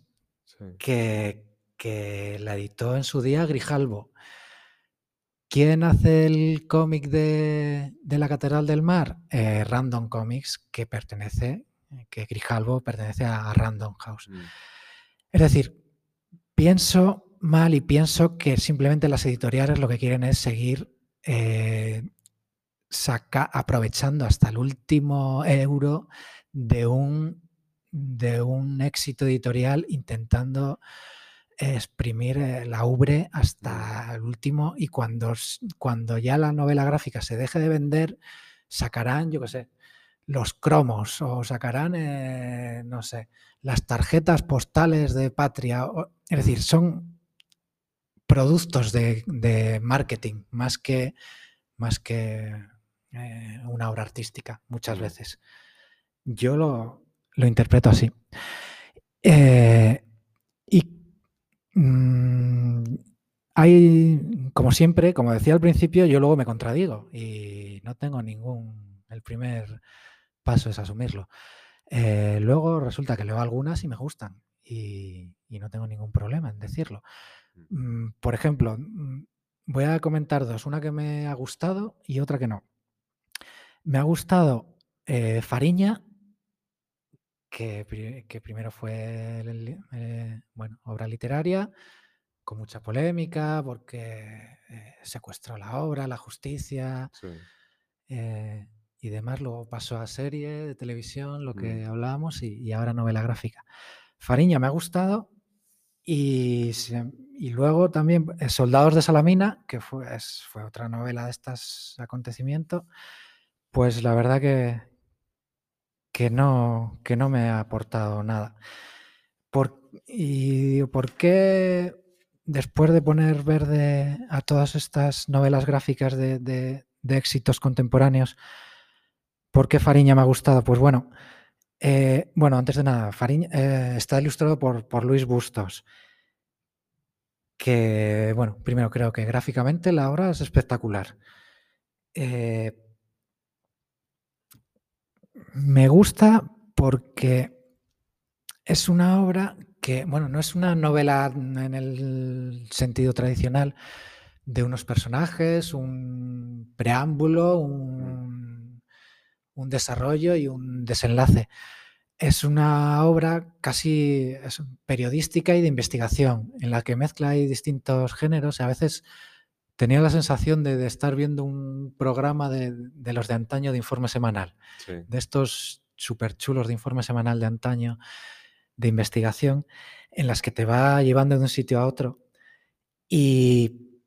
que, que la editó en su día Grijalbo. ¿Quién hace el cómic de, la Catedral del Mar? Eh, Random Comics, que pertenece, que Grijalbo pertenece a Random House. Mm. Es decir, pienso mal y pienso que simplemente las editoriales lo que quieren es seguir eh, aprovechando hasta el último euro de un, de un éxito editorial intentando exprimir eh, la ubre hasta el último y cuando, cuando ya la novela gráfica se deje de vender, sacarán, yo qué sé, los cromos o sacarán, eh, no sé, las tarjetas postales de patria. es decir, son productos de, marketing más que, más que eh, una obra artística muchas veces. Yo lo, interpreto así. y Mm, hay, como siempre, como decía al principio, yo luego me contradigo y no tengo ningún... El primer paso es asumirlo. Eh, luego resulta que leo algunas y me gustan y, no tengo ningún problema en decirlo. Mm. Mm, por ejemplo, voy a comentar dos, una que me ha gustado y otra que no. Me ha gustado eh, Fariña que, primero fue eh, bueno, obra literaria, con mucha polémica, porque eh, secuestró la obra, la justicia eh, y demás. Luego pasó a serie de televisión, lo que mm. hablábamos, y, ahora novela gráfica. Fariña me ha gustado. Y, y luego también Soldados de Salamina, que fue, fue otra novela de estos acontecimientos, pues la verdad que, que no, que no me ha aportado nada. Por, ¿Y por qué después de poner verde a todas estas novelas gráficas de, éxitos contemporáneos, por qué Fariña me ha gustado? Pues bueno, eh, bueno, antes de nada, Fariña eh, está ilustrado por, por, Luis Bustos, que, bueno, primero creo que gráficamente la obra es espectacular. Eh, me gusta porque es una obra que, bueno, no es una novela en el sentido tradicional de unos personajes, un preámbulo, un, desarrollo y un desenlace. Es una obra casi periodística y de investigación, en la que mezcla distintos géneros y a veces tenía la sensación de, estar viendo un programa de, los de antaño de informe semanal, de estos súper chulos de informe semanal de antaño, de investigación, en las que te va llevando de un sitio a otro. Y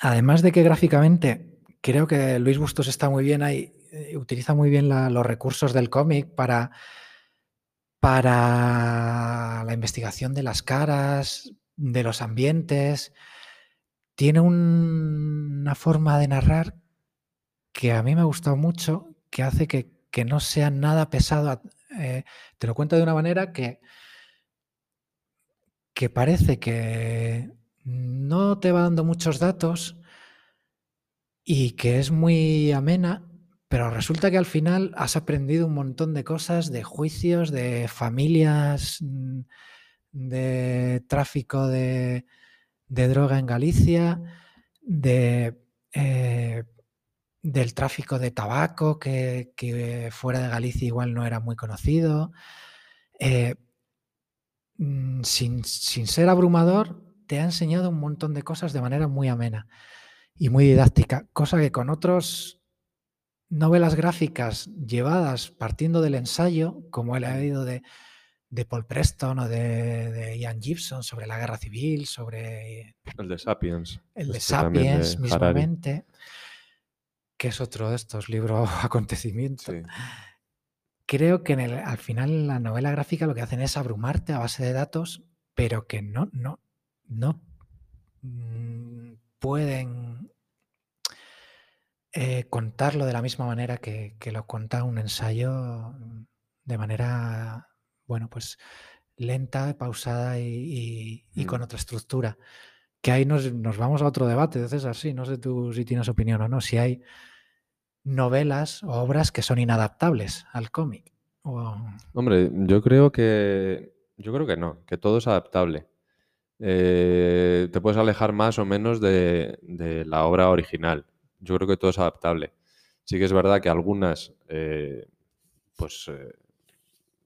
además de que gráficamente creo que Luis Bustos está muy bien ahí, eh, utiliza muy bien los recursos del cómic para, para la investigación de las caras, de los ambientes, tiene una forma de narrar que a mí me ha gustado mucho, que hace que, no sea nada pesado. Eh, te lo cuento de una manera que, que parece que no te va dando muchos datos y que es muy amena, pero resulta que al final has aprendido un montón de cosas, de juicios, de familias, mm, de tráfico de, droga en Galicia, eh, del tráfico de tabaco, que, fuera de Galicia igual no era muy conocido. Eh, mm, sin, ser abrumador, te ha enseñado un montón de cosas de manera muy amena y muy didáctica, cosa que con otras novelas gráficas llevadas partiendo del ensayo, como ha ido de de Paul Preston o de, Ian Gibson sobre la guerra civil, sobre... El de Sapiens. El de este Sapiens, mismamente, que es otro de estos libros acontecimientos. Creo que al final la novela gráfica lo que hacen es abrumarte a base de datos, pero que no, no, no mm, pueden eh, contarlo de la misma manera que, que lo cuenta un ensayo de manera bueno, pues lenta, pausada y, con mm. otra estructura. Que ahí nos, vamos a otro debate, César, sí, no sé tú si tienes opinión o no, si hay novelas o obras que son inadaptables al cómic. Hombre, yo creo que yo creo que no, que todo es adaptable. eh, te puedes alejar más o menos de, de la obra original. Yo creo que todo es adaptable. Sí que es verdad que algunas, eh, pues eh,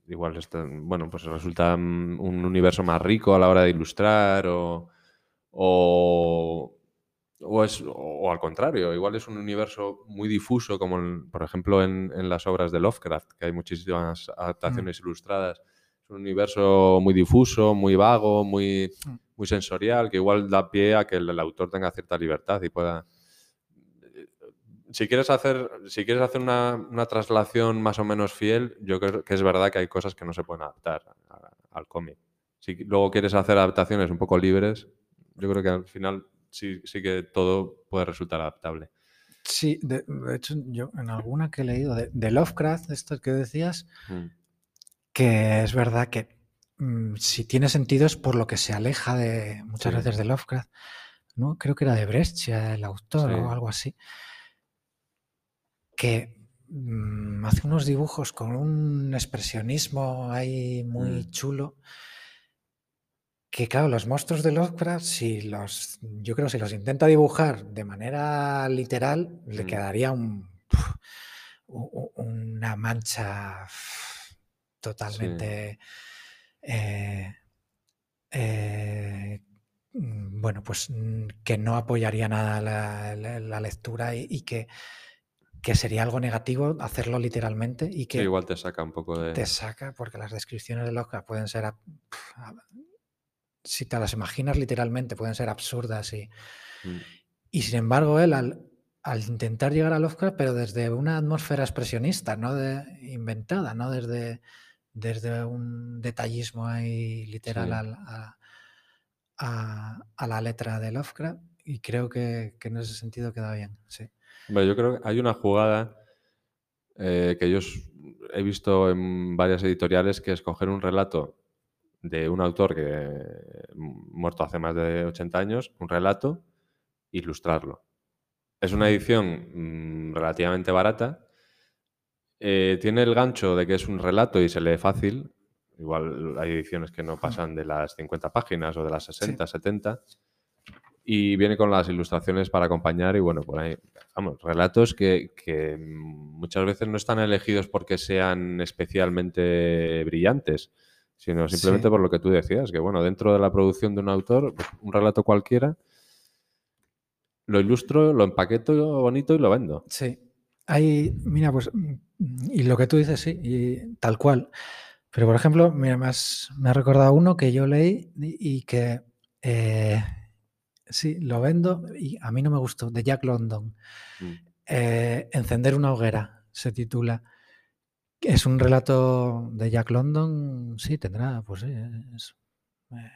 igual están, bueno, pues resulta mm, un universo más rico a la hora de ilustrar o, o, o es, o al contrario, igual es un universo muy difuso, como en- por ejemplo en, en las obras de Lovecraft, que hay muchísimas adaptaciones ilustradas. Es un universo muy difuso, muy vago, muy, Mm. muy sensorial, que igual da pie a que el, el autor tenga cierta libertad y pueda... Si quieres hacer, si quieres hacer una, una traslación más o menos fiel, yo creo que es verdad que hay cosas que no se pueden adaptar a- al cómic. Si luego quieres hacer adaptaciones un poco libres, yo creo que al final sí, sí que todo puede resultar adaptable. Sí, de, de hecho, yo en alguna que he leído de, de Lovecraft, esto que decías, Mm, que es verdad que mm, si tiene sentido es por lo que se aleja de muchas Sí. veces de Lovecraft, ¿no? Creo que era de Brescia el autor Sí. o algo así, que mm, hace unos dibujos con un expresionismo ahí muy Mm. chulo. Que claro, los monstruos de Lovecraft, si los, yo creo que si los intenta dibujar de manera literal, le Mm. quedaría un, una mancha totalmente, eh, eh, bueno, pues que no apoyaría nada la, la- la lectura y, y que, que sería algo negativo hacerlo literalmente y sí, que igual te saca un poco de... te saca, porque las descripciones de Lovecraft pueden ser, si te las imaginas literalmente, pueden ser absurdas y, Mm, y sin embargo él al, al intentar llegar a Lovecraft, pero desde una atmósfera expresionista, no de, inventada, no desde, desde un detallismo ahí literal Sí. al- a, a- a la letra de Lovecraft y creo que, que en ese sentido queda bien, sí. Hombre, yo creo que hay una jugada eh, que yo he visto en varias editoriales que es coger un relato de un autor que mm, muerto hace más de 80 años, un relato, ilustrarlo. Es una edición mm, relativamente barata. eh, tiene el gancho de que es un relato y se lee fácil. Igual hay ediciones que no pasan de las 50 páginas o de las 60, 70. Y viene con las ilustraciones para acompañar y bueno, por ahí, vamos, relatos que, que muchas veces no están elegidos porque sean especialmente brillantes, sino simplemente Sí. por lo que tú decías, que bueno, dentro de la producción de un autor, un relato cualquiera, lo ilustro, lo empaqueto bonito y lo vendo. Sí. Hay, mira, pues, y lo que tú dices, sí, y tal cual. Pero, por ejemplo, mira, me, has- me ha recordado uno que yo leí y, y que eh, sí, lo vendo y a mí no me gustó, de Jack London. Mm. Eh, Encender una hoguera se titula. Es un relato de Jack London, sí, tendrá, pues sí, es, eh,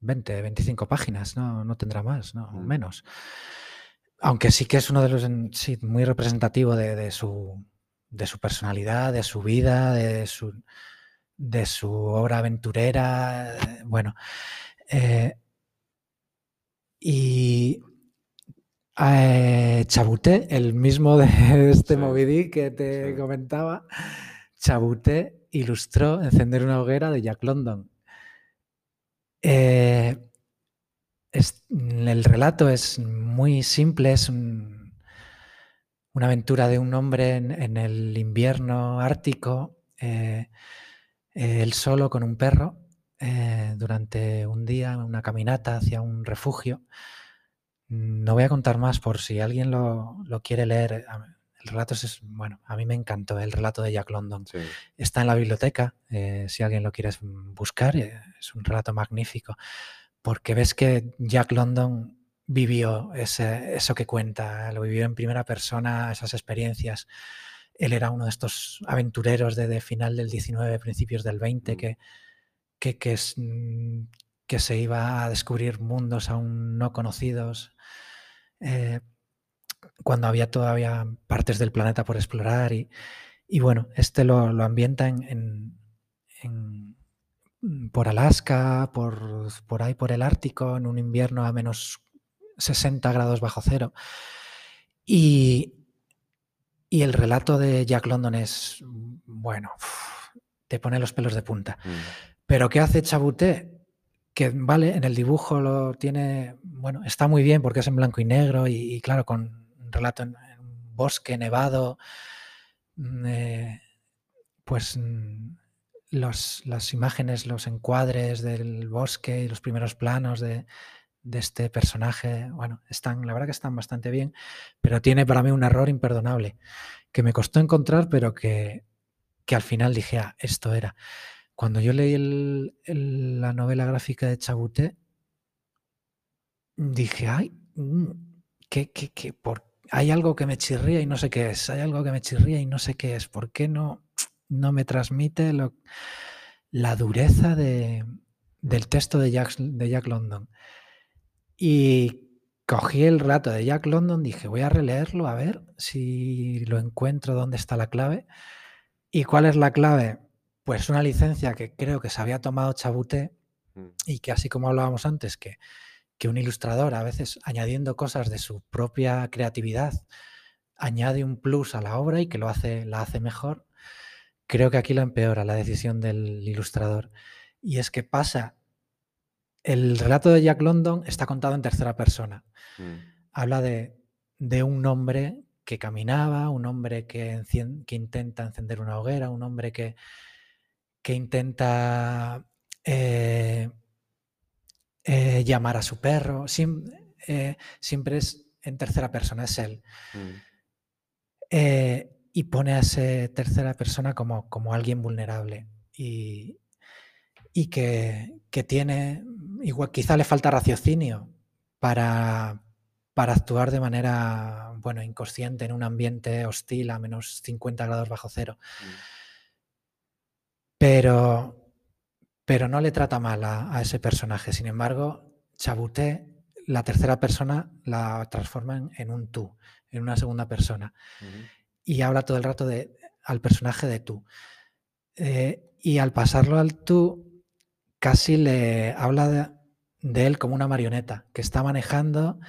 20, 25 páginas, no, no tendrá más, no, Mm. menos. Aunque sí que es uno de los, sí, muy representativo de, de su, de su personalidad, de su vida, de su, de su obra aventurera, eh, bueno. eh, y eh, Chabuté, el mismo de este Sí, Dick que te sí. comentaba, Chabuté ilustró Encender una hoguera de Jack London. Eh, es- el relato es muy simple, es un- una aventura de un hombre en, en el invierno ártico, eh, eh, él solo con un perro, eh, durante un día, una caminata hacia un refugio. No voy a contar más por si alguien lo, lo quiere leer. El relato es, bueno, a mí me encantó el relato de Jack London. Sí. Está en la biblioteca, eh, si alguien lo quiere mm, buscar, eh, es un relato magnífico, porque ves que Jack London vivió ese- eso que cuenta, lo vivió en primera persona, esas experiencias. Él era uno de estos aventureros de, de final del 19, principios del 20, Mm. que, que, que, es, mm, que se iba a descubrir mundos aún no conocidos. eh, cuando había todavía partes del planeta por explorar y, y bueno, este lo, lo ambienta en, en- mm, por Alaska, por, por ahí por el Ártico, en un invierno a menos 60 grados bajo cero. Y, y el relato de Jack London es, mm, bueno, te pone los pelos de punta. Pero ¿qué hace Chabuté? que vale, en el dibujo lo tiene, bueno, está muy bien porque es en blanco y negro y, claro, con un relato en, bosque nevado, mm, eh, pues mm, las imágenes, los encuadres del bosque y los primeros planos de, de este personaje, bueno, están, la verdad que están bastante bien, pero tiene para mí un error imperdonable que me costó encontrar, pero que, que al final dije, ah, esto era. Cuando yo leí la novela gráfica de Chabuté, dije, ay, mm, que, que, por, hay algo que me chirría y no sé qué es, hay algo que me chirría y no sé qué es, ¿por qué no, no me transmite lo, la dureza de, del texto de Jack, de Jack London? Y cogí el relato de Jack London, dije, voy a releerlo a ver si lo encuentro, dónde está la clave. ¿Y cuál es la clave? Pues una licencia que creo que se había tomado Chabuté mm. y que así como hablábamos antes, que, que un ilustrador a veces añadiendo cosas de su propia creatividad añade un plus a la obra y que lo hace, la hace mejor, creo que aquí lo empeora la decisión del ilustrador. Y es que pasa el relato de Jack London está contado en tercera persona. Mm. Habla de, un hombre que caminaba, un hombre que, que, intenta encender una hoguera, un hombre que, que intenta eh, eh, llamar a su perro. Eh, siempre, es en tercera persona, es él. Mm. y pone a esa tercera persona como, como alguien vulnerable. Y, y que, que tiene, igual quizá le falta raciocinio para, para actuar de manera, bueno, inconsciente en un ambiente hostil a menos 50 grados bajo cero. Mm. Pero, pero no le trata mal a, ese personaje. Sin embargo, Chabuté, la tercera persona, la transforma en, un tú, en una segunda persona. Y habla todo el rato de, al personaje de tú. Eh, y al pasarlo al tú, casi le habla de, él como una marioneta que está manejando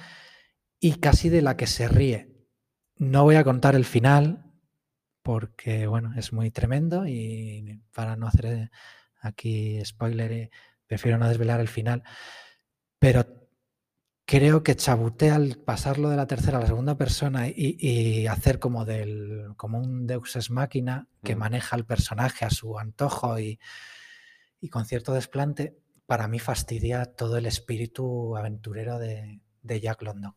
y casi de la que se ríe. No voy a contar el final porque, bueno, es muy tremendo y para no hacer aquí spoiler, eh, prefiero no desvelar el final. Pero creo que Chabuté al pasarlo de la tercera a la segunda persona y, hacer como, del, como un Deus ex máquina que mm. maneja al personaje a su antojo y, y con cierto desplante, para mí fastidia todo el espíritu aventurero de, Jack London.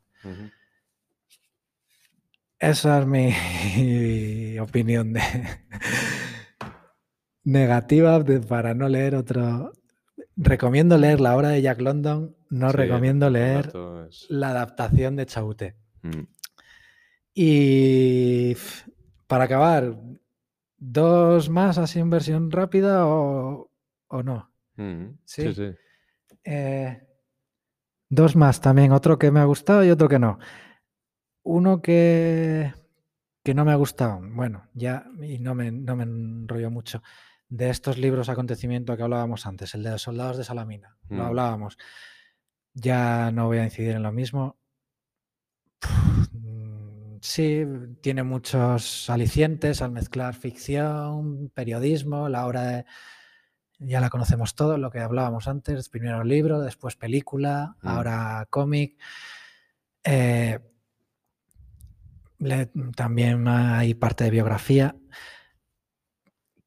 Esa es mi opinión de negativa para no leer otro. Recomiendo leer la obra de Jack London, no recomiendo leer la adaptación de Chaute. Mm. Y para acabar, dos más así en versión rápida o, ¿O no? Mm, sí, sí. Eh, dos más también, otro que me ha gustado y otro que no. Uno que, que no me ha gustado, bueno, ya, y no me, no me enrollo mucho, de estos libros acontecimiento que hablábamos antes, el de los soldados de Salamina, lo mm. hablábamos. Ya no voy a incidir en lo mismo. Mm, sí, tiene muchos alicientes al mezclar ficción, periodismo, la obra de ya la conocemos todo, lo que hablábamos antes, primero libro, después película, mm. ahora cómic. Eh, también hay parte de biografía.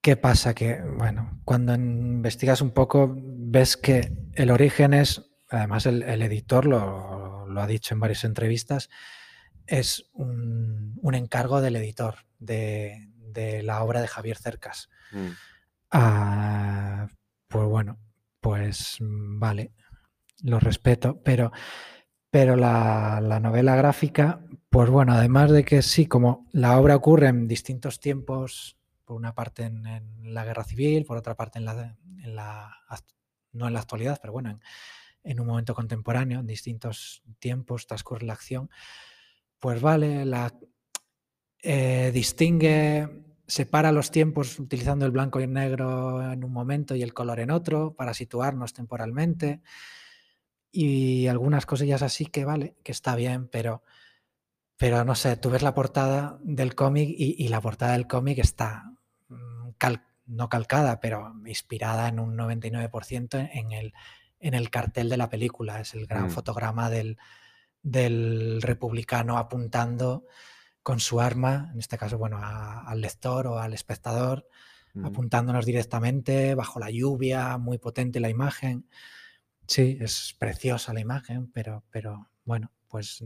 ¿Qué pasa? Que, bueno, cuando investigas un poco, ves que el origen es, además el, editor lo, ha dicho en varias entrevistas, es un, encargo del editor de, la obra de Javier Cercas. Mm. Ah, pues bueno, pues vale, lo respeto, pero, pero la, novela gráfica, pues bueno, además de que sí, como la obra ocurre en distintos tiempos, por una parte en, la guerra civil, por otra parte en la, no en la actualidad, pero bueno, en, un momento contemporáneo, en distintos tiempos transcurre la acción, pues vale, la eh, distingue separa los tiempos utilizando el blanco y el negro en un momento y el color en otro para situarnos temporalmente. Y algunas cosillas así que vale, que está bien, pero, pero no sé, tú ves la portada del cómic y, la portada del cómic está mm, no calcada, pero inspirada en un 99% en el, en el cartel de la película. Es el gran Mm. fotograma del, del republicano apuntando con su arma, en este caso, bueno, a- al lector o al espectador, Mm. apuntándonos directamente bajo la lluvia, muy potente la imagen. Sí, es preciosa la imagen, pero, pero bueno, pues,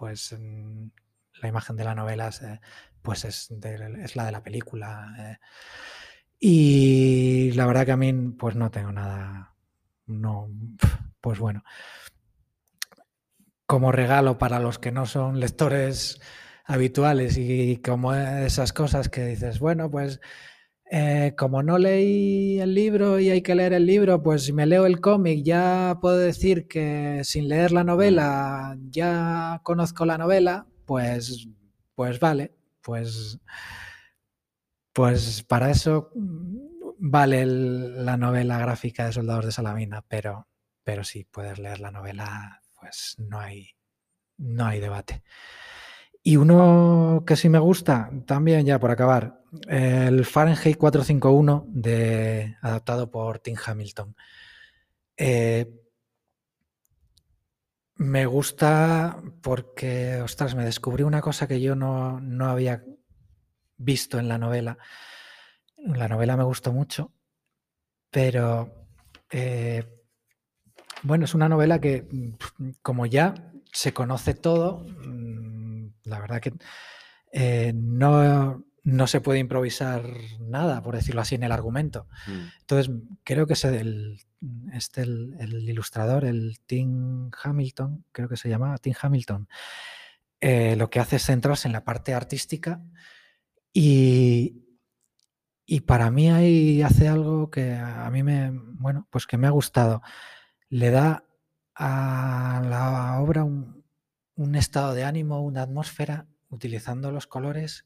pues la imagen de la novela es, eh, pues es, es la de la película. eh. Y la verdad que a mí pues no tengo nada, no, pues bueno. Como regalo para los que no son lectores habituales y como esas cosas que dices, bueno, pues eh, como no leí el libro y hay que leer el libro, pues si me leo el cómic ya puedo decir que sin leer la novela ya conozco la novela, pues, pues vale, pues, pues para eso vale la novela gráfica de Soldados de Salamina, pero, pero si puedes leer la novela, pues no hay, no hay debate. Y uno que sí me gusta, también ya por acabar, el Fahrenheit 451, de, adaptado por Tim Hamilton. Eh, me gusta porque, ostras, me descubrí una cosa que yo no, no había visto en la novela. La novela me gustó mucho, pero eh, bueno, es una novela que como ya se conoce todo, la verdad que eh, no, no se puede improvisar nada, por decirlo así, en el argumento. Mm. Entonces, creo que es el, este, el, el ilustrador, el Tim Hamilton, creo que se llama Tim Hamilton, eh, lo que hace es centrarse en la parte artística y, y para mí ahí hace algo que a mí me, bueno, pues que me ha gustado. Le da a la obra un, un estado de ánimo, una atmósfera, utilizando los colores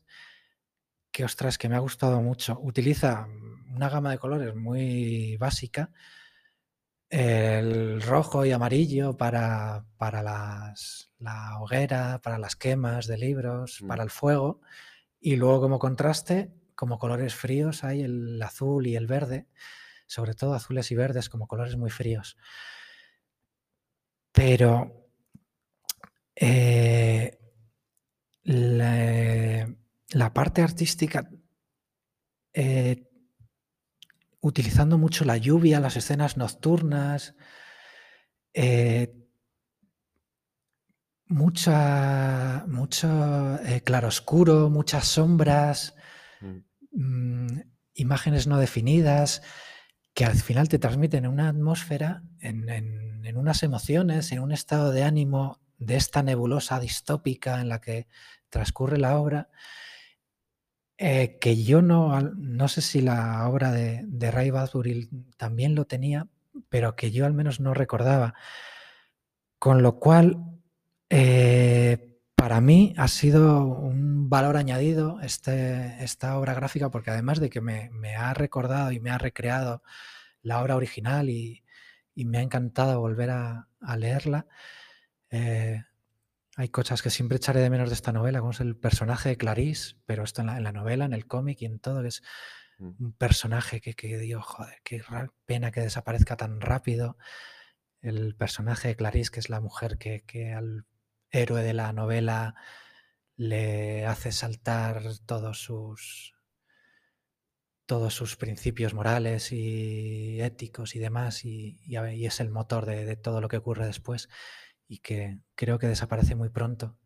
que, ostras, que me ha gustado mucho. Utiliza una gama de colores muy básica, el rojo y amarillo para, para las, la hoguera, para las quemas de libros, Mm. para el fuego, y luego como contraste, como colores fríos, hay el azul y el verde, sobre todo azules y verdes como colores muy fríos. Pero eh, la, la parte artística, eh, utilizando mucho la lluvia, las escenas nocturnas, eh, mucha, mucho claroscuro, muchas sombras, Mm. mm, imágenes no definidas, que al final te transmiten una atmósfera, en, en- en unas emociones, en un estado de ánimo de esta nebulosa distópica en la que transcurre la obra, eh, que yo no, no sé si la obra de, Ray Bradbury también lo tenía, pero que yo al menos no recordaba. Con lo cual, eh, para mí ha sido un valor añadido este, esta obra gráfica, porque además de que me, me ha recordado y me ha recreado la obra original y, y me ha encantado volver a leerla, eh, hay cosas que siempre echaré de menos de esta novela, como es el personaje de Clarice, pero esto en la, en la novela, en el cómic y en todo, que es Mm. un personaje que, que digo, joder, qué pena que desaparezca tan rápido. El personaje de Clarice, que es la mujer que, que al héroe de la novela le hace saltar todos sus todos sus principios morales y éticos y demás, y, y a- y es el motor de, de todo lo que ocurre después, y que creo que desaparece muy pronto.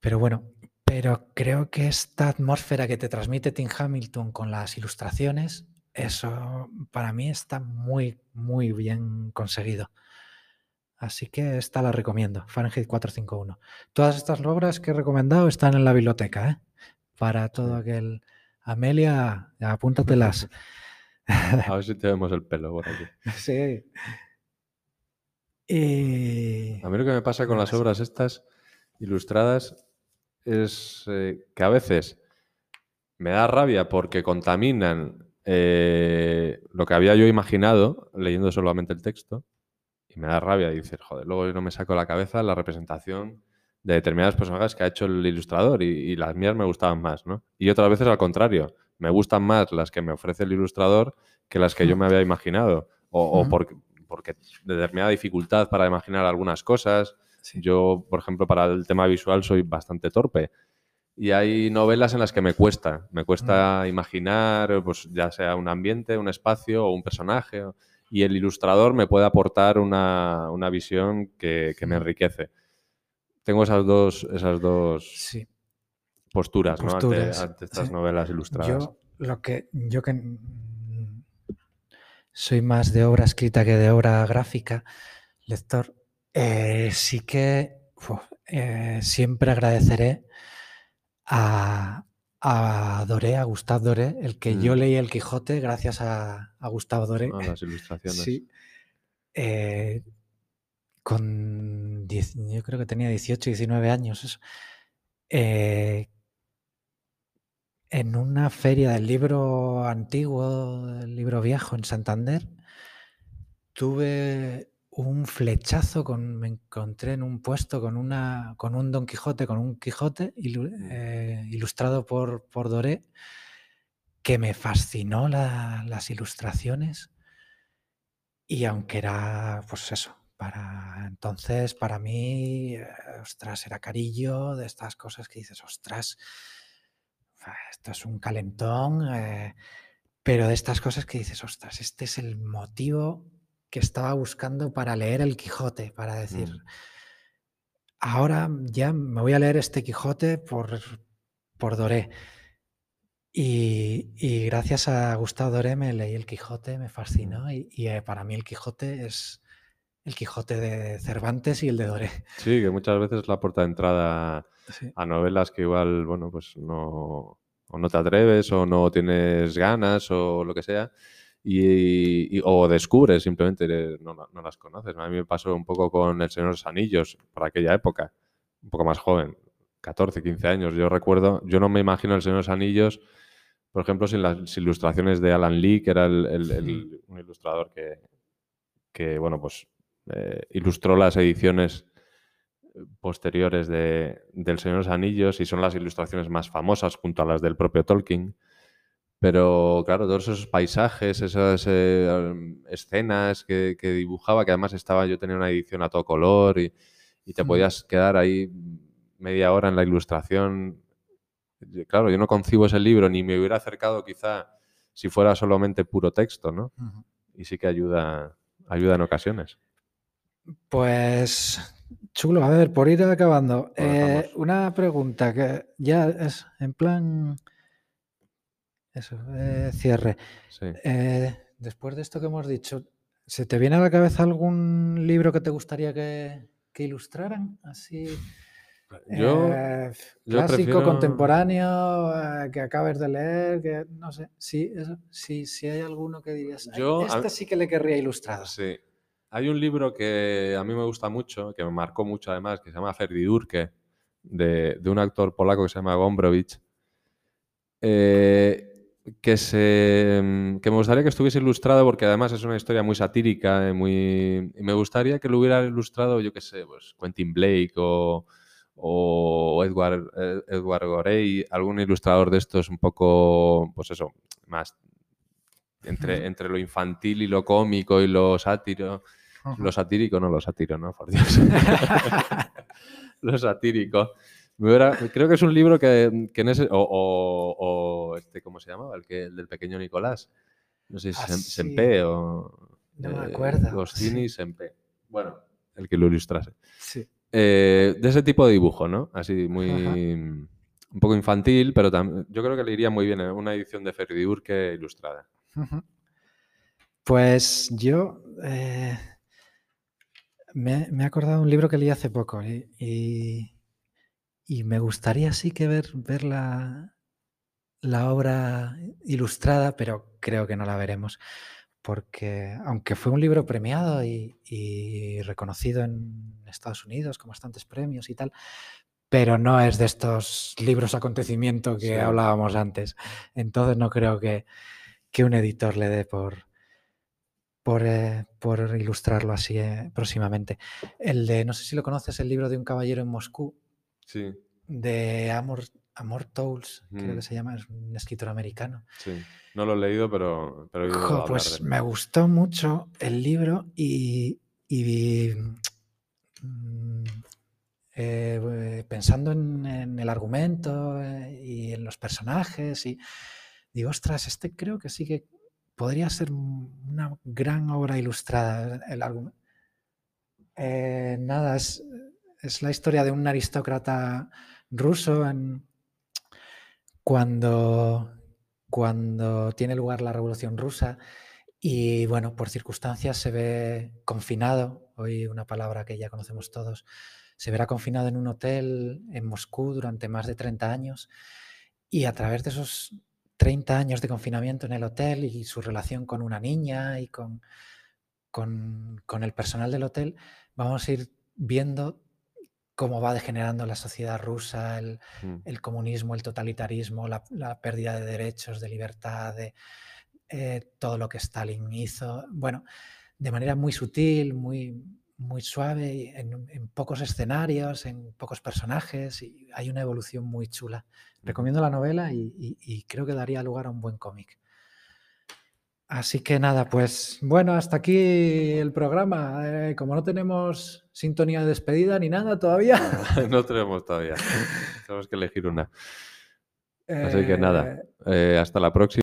Pero bueno, pero creo que esta atmósfera que te transmite Tim Hamilton con las ilustraciones, eso para mí está muy, muy bien conseguido. Así que esta la recomiendo, Fahrenheit 451. Todas estas obras que he recomendado están en la biblioteca, ¿eh? Para todo aquel... Amelia, apúntatelas. A ver si te vemos el pelo por aquí. sí. Y... A mí lo que me pasa con las obras estas ilustradas es eh, que a veces me da rabia porque contaminan eh, lo que había yo imaginado leyendo solamente el texto y me da rabia y dices, joder, luego yo no me saco la cabeza la representación de determinados personajes que ha hecho el ilustrador y, y las mías me gustaban más, ¿no? Y otras veces al contrario, me gustan más las que me ofrece el ilustrador que las que yo me había imaginado o, o Ujú. por, porque determinada dificultad para imaginar algunas cosas. Yo, por ejemplo, para el tema visual soy bastante torpe. Y hay novelas en las que me cuesta. Me cuesta mm. imaginar, pues ya sea un ambiente, un espacio o un personaje. Y el ilustrador me puede aportar una, visión que, me mm. enriquece. Tengo esas dos, esas dos posturas, ante, estas novelas ilustradas. Yo, lo que, yo que soy más de obra escrita que de obra gráfica, lector, eh, sí que eh, siempre agradeceré a, a, Doré, a Gustave Doré, el que yo mm. leí El Quijote gracias a, a Gustave Doré. A las ilustraciones. Sí. Eh, con yo creo que tenía 18, 19 años, eso. En una feria del libro antiguo, del libro viejo en Santander, tuve un flechazo, con, me encontré en un puesto con, una, con un Don Quijote, con un Quijote eh, ilustrado por, por Doré, que me fascinó las ilustraciones. Y aunque era, pues eso, para entonces, para mí, eh, ostras, era carillo de estas cosas que dices, ostras, esto es un calentón, eh", pero de estas cosas que dices, ostras, este es el motivo que estaba buscando para leer el Quijote, para decir, mm. ahora ya me voy a leer este Quijote por, por Doré. Y, gracias a Gustavo Doré me leí el Quijote, me fascinó y, eh, para mí el Quijote es el Quijote de Cervantes y el de Doré. Sí, que muchas veces es la puerta de entrada a novelas que igual, bueno, pues no, o no te atreves o no tienes ganas o lo que sea y, o descubres simplemente, no, no, las conoces. A mí me pasó un poco con El Señor de los Anillos, por aquella época, un poco más joven, 14, 15 años. Yo recuerdo, yo no me imagino El Señor de los Anillos, por ejemplo, sin las ilustraciones de Alan Lee, que era el, un ilustrador que, que bueno, pues eh, ilustró las ediciones posteriores de, del Señor de los Anillos y son las ilustraciones más famosas junto a las del propio Tolkien. Pero claro, todos esos paisajes, esas eh, escenas que, dibujaba, que además estaba, yo tenía una edición a todo color y, te podías quedar ahí media hora en la ilustración. Claro, yo no concibo ese libro ni me hubiera acercado quizá si fuera solamente puro texto, ¿no? Y sí que ayuda, ayuda en ocasiones. Pues chulo, a ver, por ir acabando, eh, una pregunta que ya es en plan eso, eh, cierre. Eh, después de esto que hemos dicho, ¿se te viene a la cabeza algún libro que te gustaría que, ilustraran? Así. Yo, eh, clásico, contemporáneo, que acabes de leer, que no sé. Sí, eso, sí, sí hay alguno que dirías. Yo, este sí que le querría ilustrar. Sí. Hay un libro que a mí me gusta mucho, que me marcó mucho además, que se llama Ferdidurke, de, de un actor polaco que se llama Gombrowicz. Eh, que, se, mm, que me gustaría que estuviese ilustrado porque además es una historia muy satírica y muy, me gustaría que lo hubiera ilustrado, yo qué sé, pues Quentin Blake o, o Edward, eh, Edward Gorey, algún ilustrador de estos un poco, pues eso, más entre, entre lo infantil y lo cómico y lo sátiro. Lo satírico, no lo sátiro, ¿no? Por Dios. lo satírico creo que es un libro que, en ese. O, este, ¿cómo se llama? El, que, el del pequeño Nicolás. No sé si ah, Sempe o. No me eh, acuerdo. Goscini Sempe. Bueno, el que lo ilustrase. Sí. Eh, de ese tipo de dibujo, ¿no? Así muy. Un poco infantil, pero yo creo que le iría muy bien una edición de Ferdi que ilustrada. Pues yo. Eh, me, he acordado de un libro que leí hace poco y y me gustaría sí que ver, ver la, obra ilustrada, pero creo que no la veremos, porque aunque fue un libro premiado y, reconocido en Estados Unidos con bastantes premios y tal, pero no es de estos libros acontecimiento que hablábamos antes. Entonces no creo que, un editor le dé por, por, eh, ilustrarlo así eh, próximamente. El de, no sé si lo conoces, el libro de un caballero en Moscú, Sí. De Amor, Amor Towles, creo que se llama, es un escritor americano. Sí, no lo he leído, pero, pero Pues me gustó mucho el libro y, mm, eh, pensando en, el argumento y en los personajes y digo, ostras, este creo que sí que podría ser una gran obra ilustrada. El argumento. Eh, nada, es, es, la historia de un aristócrata ruso en, cuando, cuando tiene lugar la Revolución Rusa y bueno, por circunstancias se ve confinado, hoy una palabra que ya conocemos todos, se verá confinado en un hotel en Moscú durante más de 30 años y a través de esos 30 años de confinamiento en el hotel y su relación con una niña y con, con, con el personal del hotel, vamos a ir viendo cómo va degenerando la sociedad rusa, el, mm. comunismo, el totalitarismo, la, pérdida de derechos, de libertad, de eh, todo lo que Stalin hizo. Bueno, de manera muy sutil, muy, muy suave, en, pocos escenarios, en pocos personajes, y hay una evolución muy chula. Recomiendo la novela y creo que daría lugar a un buen cómic. Así que nada, pues bueno, hasta aquí el programa. Eh, como no tenemos sintonía de despedida ni nada todavía. no tenemos todavía. Tenemos que elegir una. Así que nada, eh, eh, hasta la próxima.